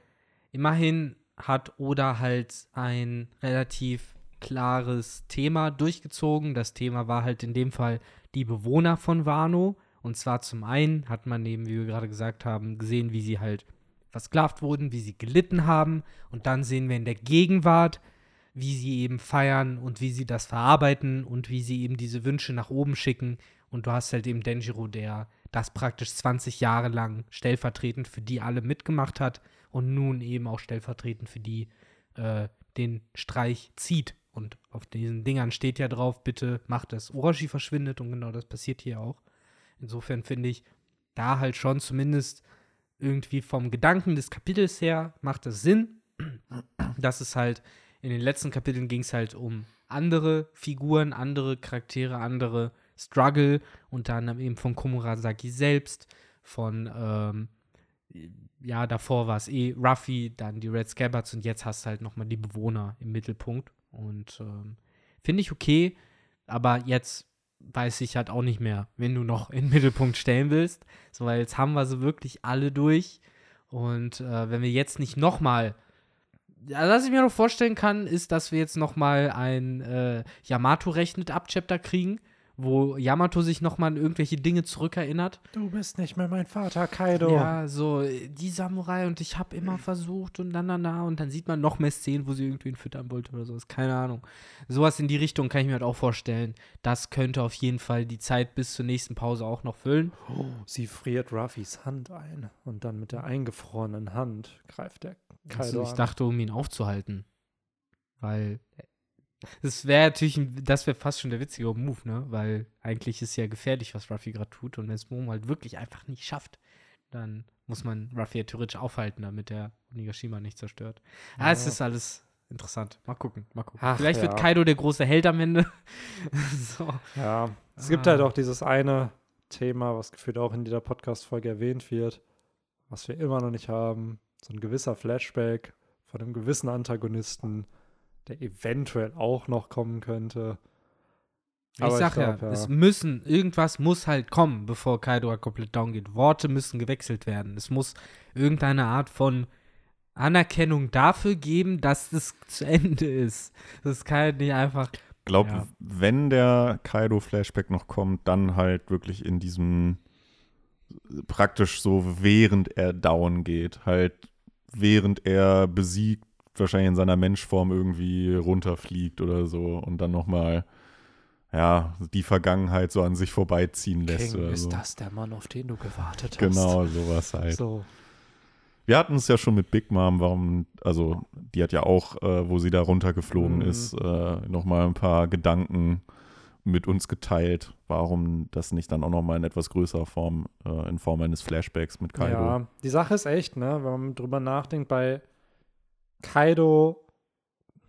immerhin hat Oda halt ein relativ klares Thema durchgezogen. Das Thema war halt in dem Fall die Bewohner von Wano. Und zwar zum einen hat man eben, wie wir gerade gesagt haben, gesehen, wie sie halt versklavt wurden, wie sie gelitten haben. Und dann sehen wir in der Gegenwart, wie sie eben feiern und wie sie das verarbeiten und wie sie eben diese Wünsche nach oben schicken. Und du hast halt eben Denjiro, der das praktisch 20 Jahre lang stellvertretend für die alle mitgemacht hat und nun eben auch stellvertretend für die äh, den Streich zieht. Und auf diesen Dingern steht ja drauf, bitte macht es. Orochi verschwindet und genau das passiert hier auch. Insofern finde ich da halt schon zumindest irgendwie vom Gedanken des Kapitels her macht es Sinn, dass es halt in den letzten Kapiteln ging es halt um andere Figuren, andere Charaktere, andere Struggle, unter anderem eben von Komurasaki selbst, von, ähm, ja, davor war es eh Ruffy, dann die Red Scabbards und jetzt hast du halt nochmal die Bewohner im Mittelpunkt. Und ähm, finde ich okay, aber jetzt weiß ich halt auch nicht mehr, wenn du noch in den Mittelpunkt stellen willst. So, weil jetzt haben wir sie wirklich alle durch. Und äh, wenn wir jetzt nicht nochmal ja, was ich mir noch vorstellen kann, ist, dass wir jetzt noch mal ein äh, Yamato rechnet ab Chapter kriegen, wo Yamato sich noch mal an irgendwelche Dinge zurückerinnert. Du bist nicht mehr mein Vater, Kaido. Ja, so äh, die Samurai und ich habe immer versucht und dann, dann, dann und dann sieht man noch mehr Szenen, wo sie irgendwen füttern wollte oder sowas. Keine Ahnung. Sowas in die Richtung kann ich mir halt auch vorstellen. Das könnte auf jeden Fall die Zeit bis zur nächsten Pause auch noch füllen. Oh, sie friert Ruffys Hand ein und dann mit der eingefrorenen Hand greift der Kaido Also ich dachte, um ihn aufzuhalten. Weil das wäre natürlich, das wäre fast schon der witzige Move, ne? Weil eigentlich ist ja gefährlich, was Ruffy gerade tut. Und wenn es Momo halt wirklich einfach nicht schafft, dann muss man Ruffy ja theoretisch aufhalten, damit er Onigashima nicht zerstört. Ja, es Ja. ist alles interessant. Mal gucken, mal gucken. Ach, Vielleicht wird ja. Kaido der große Held am Ende. (laughs) so. Ja, es gibt Ah. halt auch dieses eine Thema, was gefühlt auch in jeder Podcast-Folge erwähnt wird, was wir immer noch nicht haben. So ein gewisser Flashback von einem gewissen Antagonisten, der eventuell auch noch kommen könnte. Ich Aber ich sag glaub, ja, ja. es müssen, irgendwas muss halt kommen, bevor Kaido komplett down geht. Worte müssen gewechselt werden. Es muss irgendeine Art von Anerkennung dafür geben, dass es (laughs) zu Ende ist. Das kann halt nicht einfach. Glaub, Ja. wenn der Kaido-Flashback noch kommt, dann halt wirklich in diesem praktisch so, während er down geht, halt während er besiegt, wahrscheinlich in seiner Menschform irgendwie runterfliegt oder so und dann nochmal, ja, die Vergangenheit so an sich vorbeiziehen lässt King, ist so. das der Mann, auf den du gewartet hast? Genau, sowas halt. So. Wir hatten es ja schon mit Big Mom, warum, also die hat ja auch, äh, wo sie da runtergeflogen Mhm. ist, äh, nochmal ein paar Gedanken mit uns geteilt, warum das nicht dann auch nochmal in etwas größerer Form, äh, in Form eines Flashbacks mit Kaido. Ja, die Sache ist echt, ne, wenn man drüber nachdenkt, bei Kaido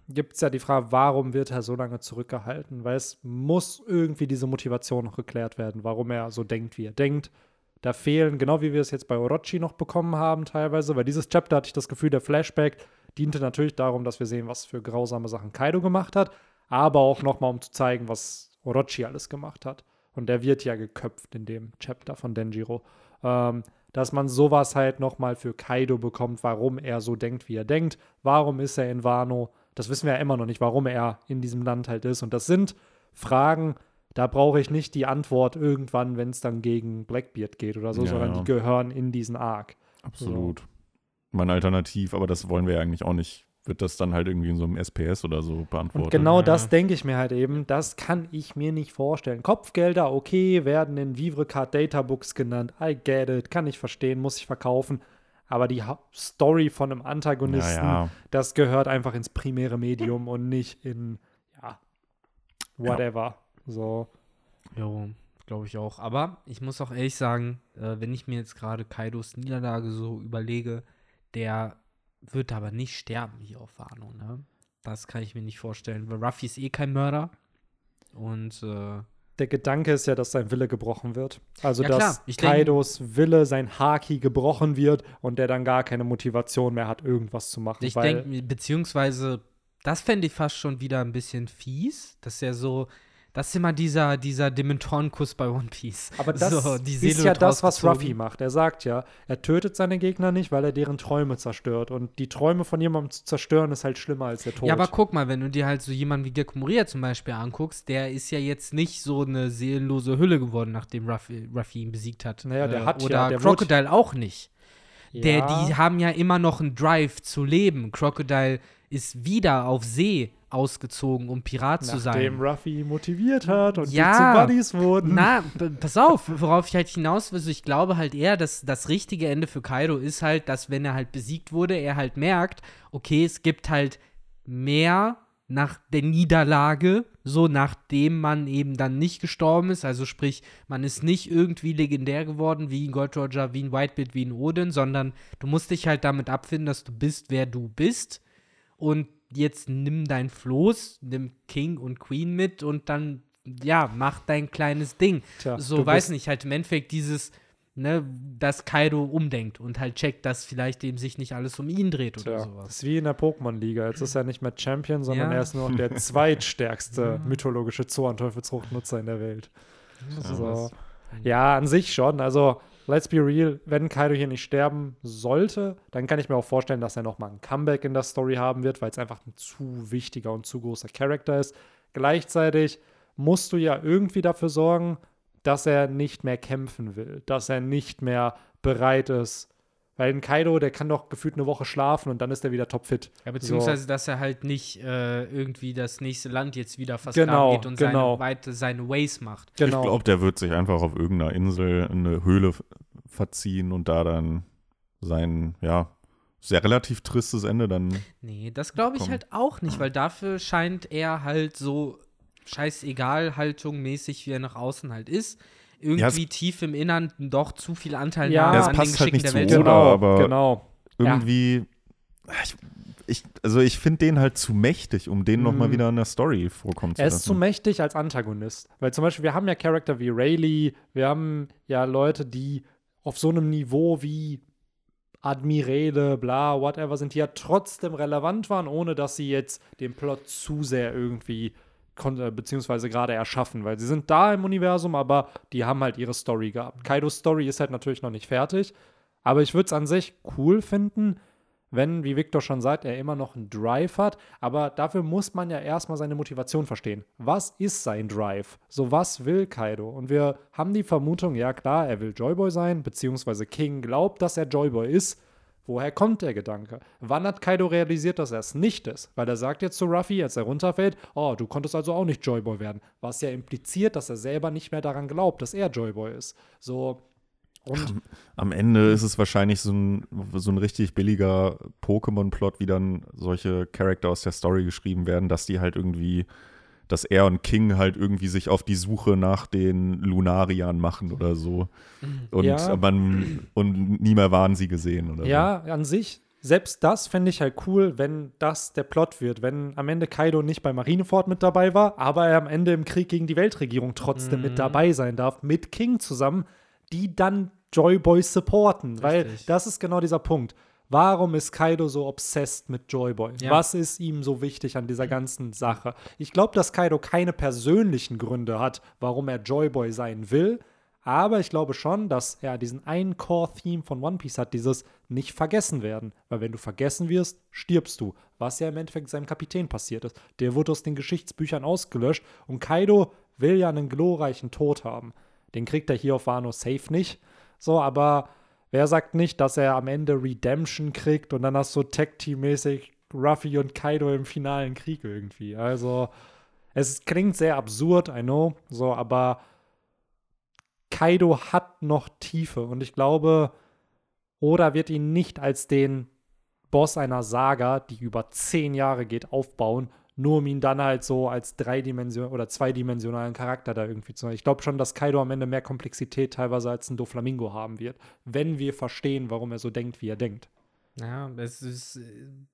gibt es ja die Frage, warum wird er so lange zurückgehalten? Weil es muss irgendwie diese Motivation noch geklärt werden, warum er so denkt, wie er denkt. Da fehlen, genau wie wir es jetzt bei Orochi noch bekommen haben, teilweise, weil dieses Chapter hatte ich das Gefühl, der Flashback diente natürlich darum, dass wir sehen, was für grausame Sachen Kaido gemacht hat, aber auch nochmal, um zu zeigen, was Orochi alles gemacht hat. Und der wird ja geköpft in dem Chapter von Denjiro. Ähm, dass man sowas halt nochmal für Kaido bekommt, warum er so denkt, wie er denkt. Warum ist er in Wano? Das wissen wir ja immer noch nicht, warum er in diesem Land halt ist. Und das sind Fragen, da brauche ich nicht die Antwort irgendwann, wenn es dann gegen Blackbeard geht oder so, Ja, sondern ja. die gehören in diesen Arc. Absolut. Mein Alternativ, aber das wollen wir ja eigentlich auch nicht wird das dann halt irgendwie in so einem SPS oder so beantwortet. Und genau Ja. das denke ich mir halt eben, das kann ich mir nicht vorstellen. Kopfgelder, okay, werden in Vivrecard Databooks genannt. I get it, kann ich verstehen, muss ich verkaufen. Aber die Ha- Story von einem Antagonisten, Ja, ja. das gehört einfach ins primäre Medium und nicht in, ja, whatever. So. Jo, glaube ich auch. Aber ich muss auch ehrlich sagen, äh, wenn ich mir jetzt gerade Kaidos Niederlage so überlege, der wird aber nicht sterben hier auf Wano, ne? Das kann ich mir nicht vorstellen, weil Ruffy ist eh kein Mörder. Und äh, Der Gedanke ist ja, dass sein Wille gebrochen wird. Also, Ja, dass. Ich denk- Kaidos Wille, sein Haki gebrochen wird und der dann gar keine Motivation mehr hat, irgendwas zu machen. ich denke, beziehungsweise, das fände ich fast schon wieder ein bisschen fies. Das ist ja so, das ist immer dieser, dieser Dementorenkuss bei One Piece. Aber das so, die ist ja das, was. Ruffy macht. Er sagt ja, er tötet seine Gegner nicht, weil er deren Träume zerstört. Und die Träume von jemandem zu zerstören, ist halt schlimmer als der Tod. Ja, aber guck mal, wenn du dir halt so jemanden wie Gekko Moria zum Beispiel anguckst, der ist ja jetzt nicht so eine seelenlose Hülle geworden, nachdem Ruffy, Ruffy ihn besiegt hat. Äh, Naja, der hat ja- Oder der Crocodile auch nicht. Der, Ja. die haben ja immer noch einen Drive zu leben. Crocodile ist wieder auf See ausgezogen, um Pirat zu sein. Nachdem Ruffy motiviert hat und Ja. die zu Buddies wurden. Na, pass auf, worauf ich halt hinaus will. Ich glaube halt eher, dass das richtige Ende für Kaido ist halt, dass wenn er halt besiegt wurde, er halt merkt, okay, es gibt halt mehr nach der Niederlage, so nachdem man eben dann nicht gestorben ist. Also sprich, man ist nicht irgendwie legendär geworden wie ein Gold Roger, wie ein Whitebeard, wie ein Odin, sondern du musst dich halt damit abfinden, dass du bist, wer du bist. Und jetzt nimm dein Floß, nimm King und Queen mit und dann, ja, mach dein kleines Ding. Tja, so, weiß nicht, halt im Endeffekt dieses, ne, dass Kaido umdenkt und halt checkt, dass vielleicht eben sich nicht alles um ihn dreht oder Tja, das sowas. ist wie in der Pokémon-Liga. Jetzt ist er nicht mehr Champion, sondern Ja. er ist nur noch der (laughs) zweitstärkste mythologische Zoan-Teufelsfruchtnutzer in der Welt. So. Ja, an sich schon. Also, let's be real, wenn Kaido hier nicht sterben sollte, dann kann ich mir auch vorstellen, dass er nochmal ein Comeback in der Story haben wird, weil es einfach ein zu wichtiger und zu großer Charakter ist. Gleichzeitig musst du ja irgendwie dafür sorgen, dass er nicht mehr kämpfen will, dass er nicht mehr bereit ist. Weil ein Kaido, der kann doch gefühlt eine Woche schlafen und dann ist er wieder topfit. Ja, beziehungsweise, dass er halt nicht äh, irgendwie das nächste Land jetzt wieder Genau, versklavt und genau. seine, weite, seine Ways macht. Genau. Ich glaube, der wird sich einfach auf irgendeiner Insel eine Höhle verziehen und da dann sein, ja, sehr relativ tristes Ende dann. Nee, das glaube ich Komm. halt auch nicht, weil dafür scheint er halt so scheißegal Haltung mäßig, wie er nach außen halt ist. Irgendwie tief im Innern doch zu viel Anteil Ja. nahm Ja, es an passt den halt nicht der zu Welt. Oda. genau, aber- genau. Ja. Irgendwie. Ich, ich, also ich finde den halt zu mächtig, um den noch mal Mm. wieder in der Story vorkommen zu Er ist zu lassen. mächtig als Antagonist. Weil zum Beispiel, wir haben ja Charakter wie Rayleigh, wir haben ja Leute, die auf so einem Niveau wie Admirale, bla, whatever sind, die ja trotzdem relevant waren, ohne dass sie jetzt den Plot zu sehr irgendwie äh, beziehungsweise gerade erschaffen, weil sie sind da im Universum, aber die haben halt ihre Story gehabt. Kaidos Story ist halt natürlich noch nicht fertig, aber ich würde es an sich cool finden, wenn, wie Victor schon sagt, er immer noch einen Drive hat. Aber dafür muss man ja erstmal seine Motivation verstehen. Was ist sein Drive? So, was will Kaido? Und wir haben die Vermutung, ja klar, er will Joyboy sein, beziehungsweise King glaubt, dass er Joyboy ist. Woher kommt der Gedanke? Wann hat Kaido realisiert, dass er es nicht ist? Weil er sagt jetzt zu Ruffy, als er runterfällt, oh, du konntest also auch nicht Joyboy werden. Was ja impliziert, dass er selber nicht mehr daran glaubt, dass er Joyboy ist. So, und Am Ende ist es wahrscheinlich so ein, so ein richtig billiger Pokémon-Plot, wie dann solche Charakter aus der Story geschrieben werden, dass die halt irgendwie, dass er und King halt irgendwie sich auf die Suche nach den Lunariern machen oder so. Und Ja. man und nie mehr waren sie gesehen oder Ja, an sich, selbst das fände ich halt cool, wenn das der Plot wird. Wenn am Ende Kaido nicht bei Marineford mit dabei war, aber er am Ende im Krieg gegen die Weltregierung trotzdem Mhm. mit dabei sein darf, mit King zusammen, die dann Joyboy supporten. Weil Richtig. das ist genau dieser Punkt. Warum ist Kaido so obsessed mit Joyboy? Ja. Was ist ihm so wichtig an dieser ganzen Sache? Ich glaube, dass Kaido keine persönlichen Gründe hat, warum er Joyboy sein will. Aber ich glaube schon, dass er diesen einen Core-Theme von One Piece hat, dieses nicht vergessen werden. Weil wenn du vergessen wirst, stirbst du. Was ja im Endeffekt seinem Kapitän passiert ist. Der wurde aus den Geschichtsbüchern ausgelöscht und Kaido will ja einen glorreichen Tod haben. Den kriegt er hier auf Wano safe nicht. So, aber wer sagt nicht, dass er am Ende Redemption kriegt und dann hast du Tech-Team-mäßig Ruffy und Kaido im finalen Krieg irgendwie. Also, es klingt sehr absurd, I know, so, aber Kaido hat noch Tiefe und ich glaube, Oda wird ihn nicht als den Boss einer Saga, die über zehn Jahre geht, aufbauen, nur um ihn dann halt so als dreidimensionalen oder zweidimensionalen Charakter da irgendwie zu machen. Ich glaube schon, dass Kaido am Ende mehr Komplexität teilweise als ein Doflamingo haben wird, wenn wir verstehen, warum er so denkt, wie er denkt. Ja, es ist,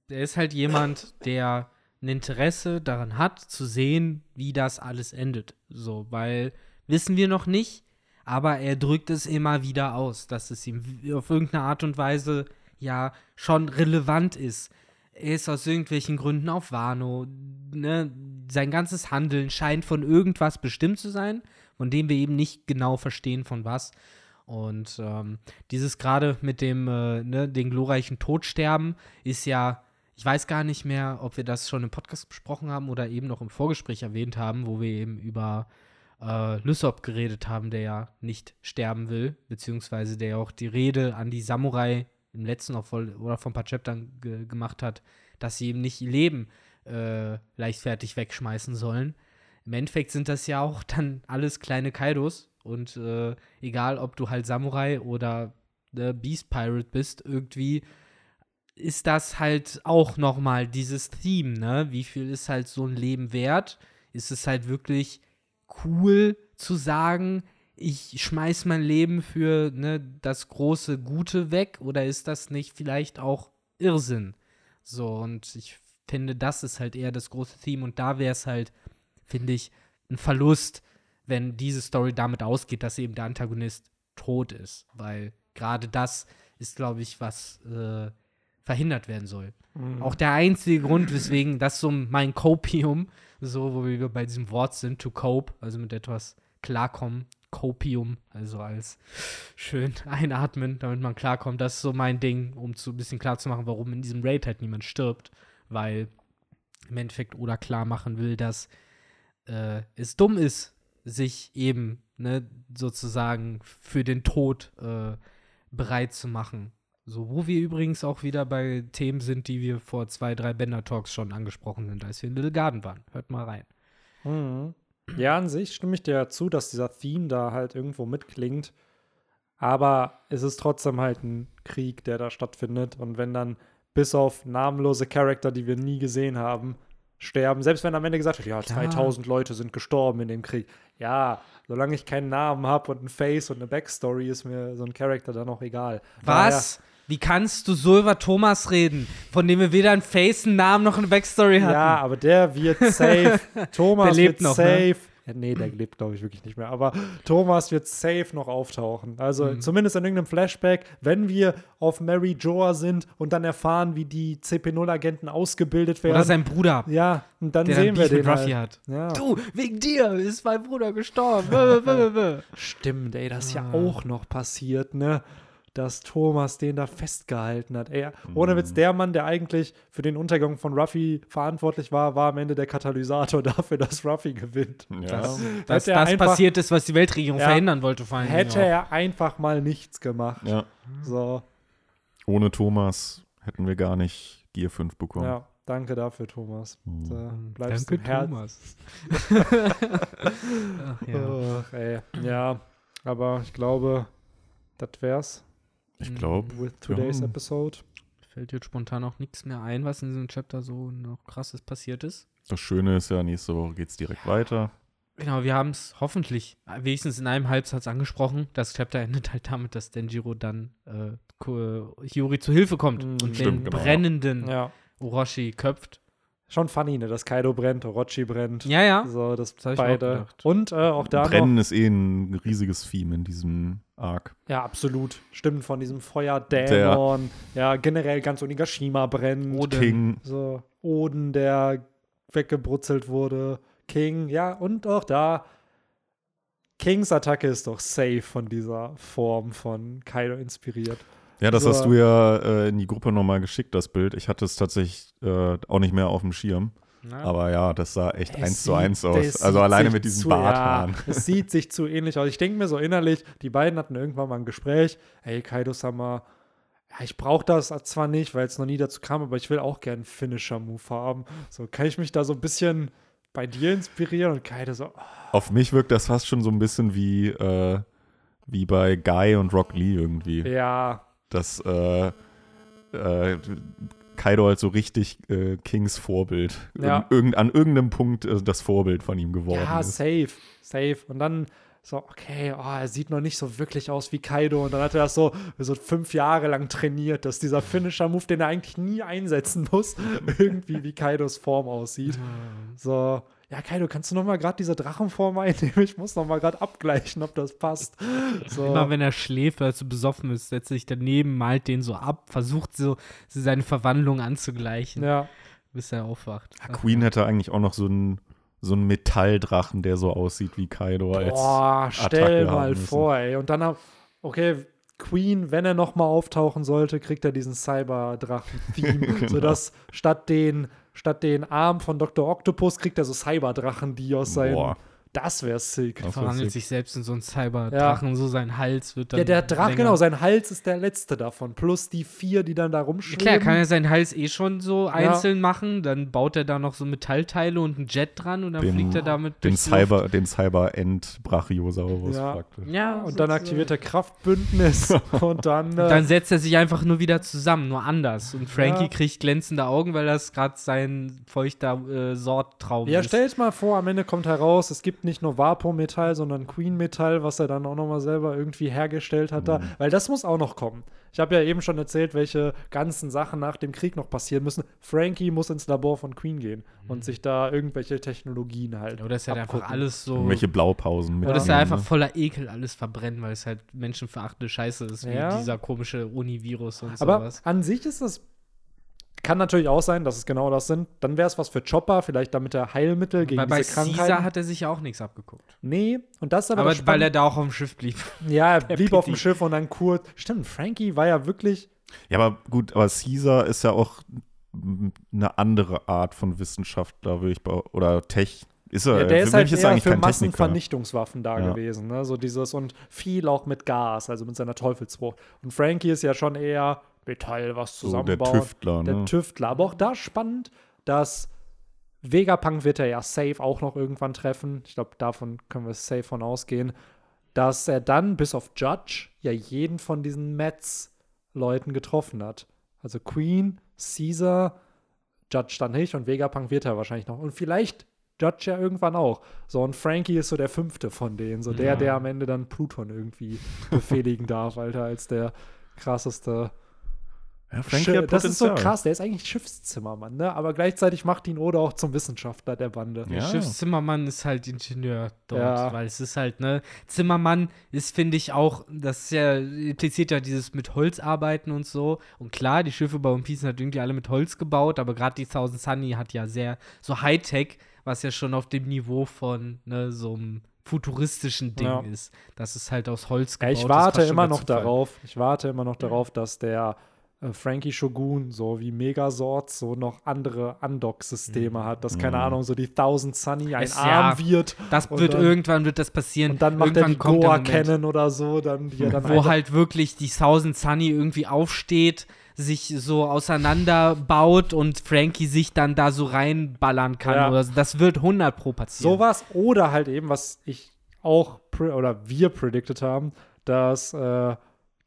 er ist halt jemand, der ein Interesse daran hat, zu sehen, wie das alles endet. So, weil wissen wir noch nicht, aber er drückt es immer wieder aus, dass es ihm auf irgendeine Art und Weise ja schon relevant ist. Er ist aus irgendwelchen Gründen auf Wano. Ne? Sein ganzes Handeln scheint von irgendwas bestimmt zu sein, von dem wir eben nicht genau verstehen, von was. Und ähm, dieses gerade mit dem, äh, ne, den glorreichen Todsterben ist ja, ich weiß gar nicht mehr, ob wir das schon im Podcast besprochen haben oder eben noch im Vorgespräch erwähnt haben, wo wir eben über äh, Lysop geredet haben, der ja nicht sterben will, beziehungsweise der ja auch die Rede an die Samurai im letzten auch voll, oder vor ein paar Chaptern ge gemacht hat, dass sie eben nicht ihr Leben äh, leichtfertig wegschmeißen sollen. Im Endeffekt sind das ja auch dann alles kleine Kaidos, und äh, egal, ob du halt Samurai oder äh, Beast Pirate bist, irgendwie ist das halt auch noch mal dieses Theme, ne? Wie viel ist halt so ein Leben wert? Ist es halt wirklich cool zu sagen, ich schmeiß mein Leben für ne, das große Gute weg oder ist das nicht vielleicht auch Irrsinn? So, und ich finde, das ist halt eher das große Theme und da wäre es halt, finde ich, ein Verlust, wenn diese Story damit ausgeht, dass eben der Antagonist tot ist. Weil gerade das ist, glaube ich, was äh, verhindert werden soll. Mhm. Auch der einzige Grund, weswegen das so mein Copium, so wo wir bei diesem Wort sind, to cope, also mit etwas klarkommen, Copium, also als schön einatmen, damit man klarkommt. Das ist so mein Ding, um zu ein bisschen klar zu machen, warum in diesem Raid halt niemand stirbt, weil im Endeffekt oder klar machen will, dass äh, es dumm ist, sich eben ne, sozusagen für den Tod äh, bereit zu machen. So, wo wir übrigens auch wieder bei Themen sind, die wir vor zwei, drei Bender-Talks schon angesprochen sind, als wir in Little Garden waren. Hört mal rein. Mhm. Ja, an sich stimme ich dir ja zu, dass dieser Theme da halt irgendwo mitklingt. Aber es ist trotzdem halt ein Krieg, der da stattfindet. Und wenn dann bis auf namenlose Charakter, die wir nie gesehen haben, sterben. Selbst wenn am Ende gesagt wird, ja, Klar. 2000 Leute sind gestorben in dem Krieg. Ja, solange ich keinen Namen habe und ein Face und eine Backstory, ist mir so ein Charakter dann auch egal. Was? Daher, Wie kannst du so über Thomas reden, von dem wir weder ein Face, einen Namen noch eine Backstory hatten? Ja, aber der wird safe. (laughs) Thomas wird noch, ne? safe. Ne? Ja, nee, der lebt, glaube ich, wirklich nicht mehr. Aber Thomas wird safe noch auftauchen. Also mhm. zumindest in irgendeinem Flashback, wenn wir auf Mary Joa sind und dann erfahren, wie die CP0-Agenten ausgebildet werden. Oder sein Bruder. Ja, und dann sehen wir den. Halt. Hat. Ja. Du, wegen dir ist mein Bruder gestorben. Stimmt, ey, das ist ja ah. auch noch passiert, ne? Dass Thomas den da festgehalten hat. Ey, ohne Witz, mhm. der Mann, der eigentlich für den Untergang von Ruffy verantwortlich war, war am Ende der Katalysator (laughs) dafür, dass Ruffy gewinnt. Ja. Das, dass das einfach, passiert ist, was die Weltregierung ja, verhindern wollte. Vor allem hätte er einfach mal nichts gemacht. Ja. So. Ohne Thomas hätten wir gar nicht Gear 5 bekommen. Ja. Danke dafür, Thomas. Mhm. Da bleibst Danke, Thomas. (laughs) (laughs) Ach, ja. Ach, ey. ja, aber ich glaube, das wär's. Ich glaube. With today's ja. episode. Fällt jetzt spontan auch nichts mehr ein, was in diesem Chapter so noch krasses passiert ist. Das Schöne ist ja, nächste Woche geht es direkt weiter. Genau, wir haben es hoffentlich wenigstens in einem Halbsatz angesprochen. Das Chapter endet halt damit, dass Denjiro dann äh, Hiyori zu Hilfe kommt mhm. und Stimmt, den genau, brennenden ja. Orochi köpft. Schon funny, ne? Dass Kaido brennt, Orochi brennt. Ja, ja. So, das, das beide. Und äh, auch da. Brennen noch, ist eh ein riesiges Theme in diesem Arc. Ja, absolut. Stimmt, von diesem Feuerdämon. Ja, generell ganz Onigashima brennt. Oden. King. So, Oden, der weggebrutzelt wurde. King, ja, und auch da. Kings Attacke ist doch safe von dieser Form von Kaido inspiriert. Ja, das so. hast du ja äh, in die Gruppe nochmal geschickt, das Bild. Ich hatte es tatsächlich äh, auch nicht mehr auf dem Schirm. Ja. Aber ja, das sah echt es eins zu eins aus. Also alleine mit diesem Barthaaren. Ja, es sieht sich zu ähnlich aus. Ich denke mir so innerlich, die beiden hatten irgendwann mal ein Gespräch. Hey, Kaido-sama, ja, ich brauche das zwar nicht, weil es noch nie dazu kam, aber ich will auch gerne einen Finisher-Move haben. So, kann ich mich da so ein bisschen bei dir inspirieren und Kaido so, oh, Auf mich wirkt das fast schon so ein bisschen wie, äh, wie bei Guy und Rock Lee irgendwie. ja, Dass äh, äh, Kaido halt so richtig äh, Kings Vorbild. Ja. Irgend, an irgendeinem Punkt äh, das Vorbild von ihm geworden ja, ist. safe, safe. Und dann so, okay, oh, er sieht noch nicht so wirklich aus wie Kaido. Und dann hat er das so, so fünf Jahre lang trainiert, dass dieser Finisher-Move, den er eigentlich nie einsetzen muss, (laughs) irgendwie wie Kaidos Form aussieht. So, ja, Kaido, kannst du noch mal gerade diese Drachenform einnehmen? Ich muss noch mal gerade abgleichen, ob das passt. So. Immer wenn er schläft, weil er so besoffen ist, setzt er sich daneben, malt den so ab, versucht so seine Verwandlung anzugleichen, Ja, bis er aufwacht. Ja, Queen hätte eigentlich auch noch so einen so einen Metallddrachen, der so aussieht wie Kaido als Boah, stell Attacke mal vor, ey. Und dann, okay, Queen, wenn er noch mal auftauchen sollte, kriegt er diesen Cyberdrachen-Theme, (laughs) Genau. sodass statt den, statt den Arm von Dr. Octopus kriegt er so Cyberdrachen, die aus seinen. Boah. Das wäre sick. Wär verwandelt sick. sich selbst in so einen Cyberdrachen, so sein Hals wird dann. Ja, der Drache, genau, sein Hals ist der letzte davon. Plus die vier, die dann da rumschwimmen. Klar, kann er seinen Hals eh schon so einzeln machen, dann baut er da noch so Metallteile und ein Jet dran und dann Den- fliegt er damit den durchs Luft. Cyber, den Cyber-End-Brachiosaurus Ja. praktisch. Ja, Und dann aktiviert er Kraftbündnis (laughs) und dann. Äh, Dann setzt er sich einfach nur wieder zusammen, nur anders. Und Frankie Ja. kriegt glänzende Augen, weil das gerade sein feuchter äh, Sorttraum Ja, ist. stellt mal vor, am Ende kommt heraus, es gibt nicht nur Vapo-Metall, sondern Queen-Metall, was er dann auch nochmal selber irgendwie hergestellt hat da. Weil das muss auch noch kommen. Ich habe ja eben schon erzählt, welche ganzen Sachen nach dem Krieg noch passieren müssen. Frankie muss ins Labor von Queen gehen und sich da irgendwelche Technologien halt. Oder ist halt einfach alles so. Irgendwelche Blaupausen mit. Oder ist er einfach ne? voller Ekel alles verbrennen, weil es halt menschenverachtende Scheiße ist, wie Ja. dieser komische Univirus und Aber sowas. an sich ist das. Kann natürlich auch sein, dass es genau das sind. Dann wäre es was für Chopper, vielleicht damit er Heilmittel gegen Weil bei diese Krankheiten. Caesar hat er sich ja auch nichts abgeguckt. nee, und das ist aber, Aber, das weil er da auch auf dem Schiff blieb. (laughs) Ja, er blieb auf dem. Schiff und dann kurz. Stimmt, Frankie war ja wirklich. Ja, aber gut, aber Caesar ist ja auch eine andere Art von Wissenschaftler, würde ich bei, oder Tech. Ist er, Ja, der ist halt ist er eher eigentlich für. Massenvernichtungswaffen da Ja. gewesen. Ne? So dieses und viel auch mit Gas, also mit seiner Teufelsfrucht. Und Frankie ist ja schon eher Metall, was So der. Tüftler, Der ne? Tüftler. Aber auch da spannend, dass Vegapunk wird er ja safe auch noch irgendwann treffen. Ich glaube, davon können wir safe von ausgehen. Dass er dann bis auf Judge ja jeden von diesen Metz-Leuten getroffen hat. Also Queen, Caesar, Judge dann nicht und Vegapunk wird er wahrscheinlich noch. Und vielleicht Judge ja irgendwann auch. So, und Frankie ist so der fünfte von denen. So der, Ja. der am Ende dann Pluton irgendwie befehligen darf, Alter, als der krasseste Ja, Schi- hat das ist so krass, der ist eigentlich Schiffszimmermann, ne? Aber gleichzeitig macht ihn Oda auch zum Wissenschaftler der Bande. Ja. Der Schiffszimmermann ist halt Ingenieur dort, Ja. weil es ist halt, ne, Zimmermann ist, finde ich, auch, das ist ja, impliziert ja dieses mit Holz arbeiten und so. Und klar, die Schiffe bei One Piece sind halt irgendwie alle mit Holz gebaut, aber gerade die Thousand Sunny hat ja sehr so Hightech, was ja schon auf dem Niveau von, ne, so einem futuristischen Ding Ja. ist. Das ist halt aus Holz Ja, gebaut. ich ist warte immer noch Zufall. darauf, ich warte immer noch darauf, dass der äh, Frankie Shogun, so wie Megazord, so noch andere Undock-Systeme hat, dass, keine Mhm. Ahnung, so die Thousand Sunny ein Es- Arm ja, wird Das wird dann- irgendwann wird das passieren. und dann macht er irgendwann die kommt der Goa. Cannon oder so, dann die er dann wo halt wirklich die Thousand Sunny irgendwie aufsteht, sich so auseinanderbaut und Frankie sich dann da so reinballern kann Ja. oder so. Das wird 100 pro passieren. Sowas oder halt eben, was ich auch oder wir predicted haben, dass äh,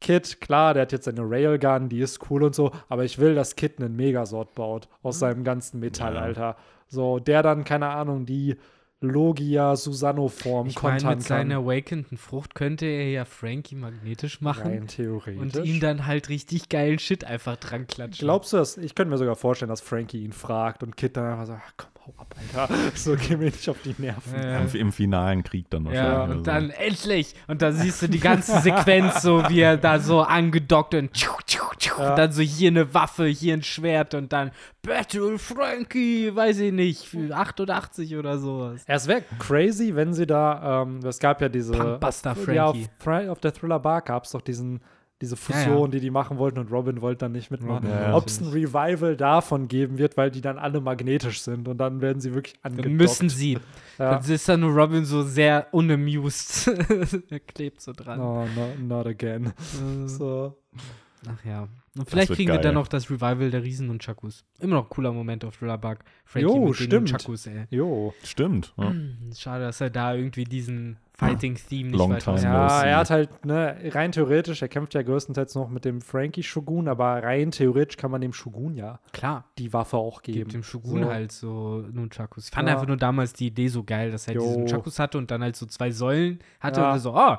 Kid, klar, der hat jetzt seine Railgun, die ist cool und so, aber ich will, dass Kid einen Megasort baut aus seinem ganzen Metall, Ja. Alter. So, der dann, keine Ahnung, die Logia Susano-Form ich kontern mit seiner awakeneden Frucht könnte er ja Frankie magnetisch machen Rein theoretisch. und ihm dann halt richtig geilen Shit einfach dran klatschen. Glaubst du das? Ich könnte mir sogar vorstellen, dass Frankie ihn fragt und Kid dann einfach sagt, ach, komm, hau ab, Alter. (laughs) So, geh mir nicht auf die Nerven. Ja. Im, Im finalen Krieg dann wahrscheinlich. Ja, und so. dann endlich. Und da siehst du die ganze Sequenz, so wie er da so angedockt und, tschu, tschu, tschu, Ja. und dann so hier eine Waffe, hier ein Schwert und dann Battle Frankie, weiß ich nicht, für 88 oder sowas. Es wäre crazy, wenn sie da, ähm, es gab ja diese, Punkbuster auf, ja, auf, Frankie. Auf der Thriller Bar gab es doch diesen, diese Fusion, ja. die die machen wollten und Robin wollte dann nicht mitmachen. Ja, ja. Ob es ein Revival davon geben wird, weil die dann alle magnetisch sind und dann werden sie wirklich Dann angedockt. müssen sie. Ja. Dann ist dann nur Robin so sehr unamused. (laughs) er klebt so dran. Oh, no, not again. Äh, So. Ach ja. Und vielleicht kriegen wir geil. dann noch das Revival der Riesen und Chakus. Immer noch ein cooler Moment auf Thriller Bark. Frankie Jo, mit den stimmt. Chakus, ey. Jo. Stimmt. Ja. Schade, dass er da irgendwie diesen Fighting-Theme nicht Long weiter. Ja, er hat halt, ne, rein theoretisch, er kämpft ja größtenteils noch mit dem Frankie Shogun, aber rein theoretisch kann man dem Shogun ja Klar, die Waffe auch geben. gibt dem Shogun So. halt so Nunchakus. Ich fand Ja. einfach nur damals die Idee so geil, dass er Jo. diese Nunchakus hatte und dann halt so zwei Säulen hatte Ja. und so, oh,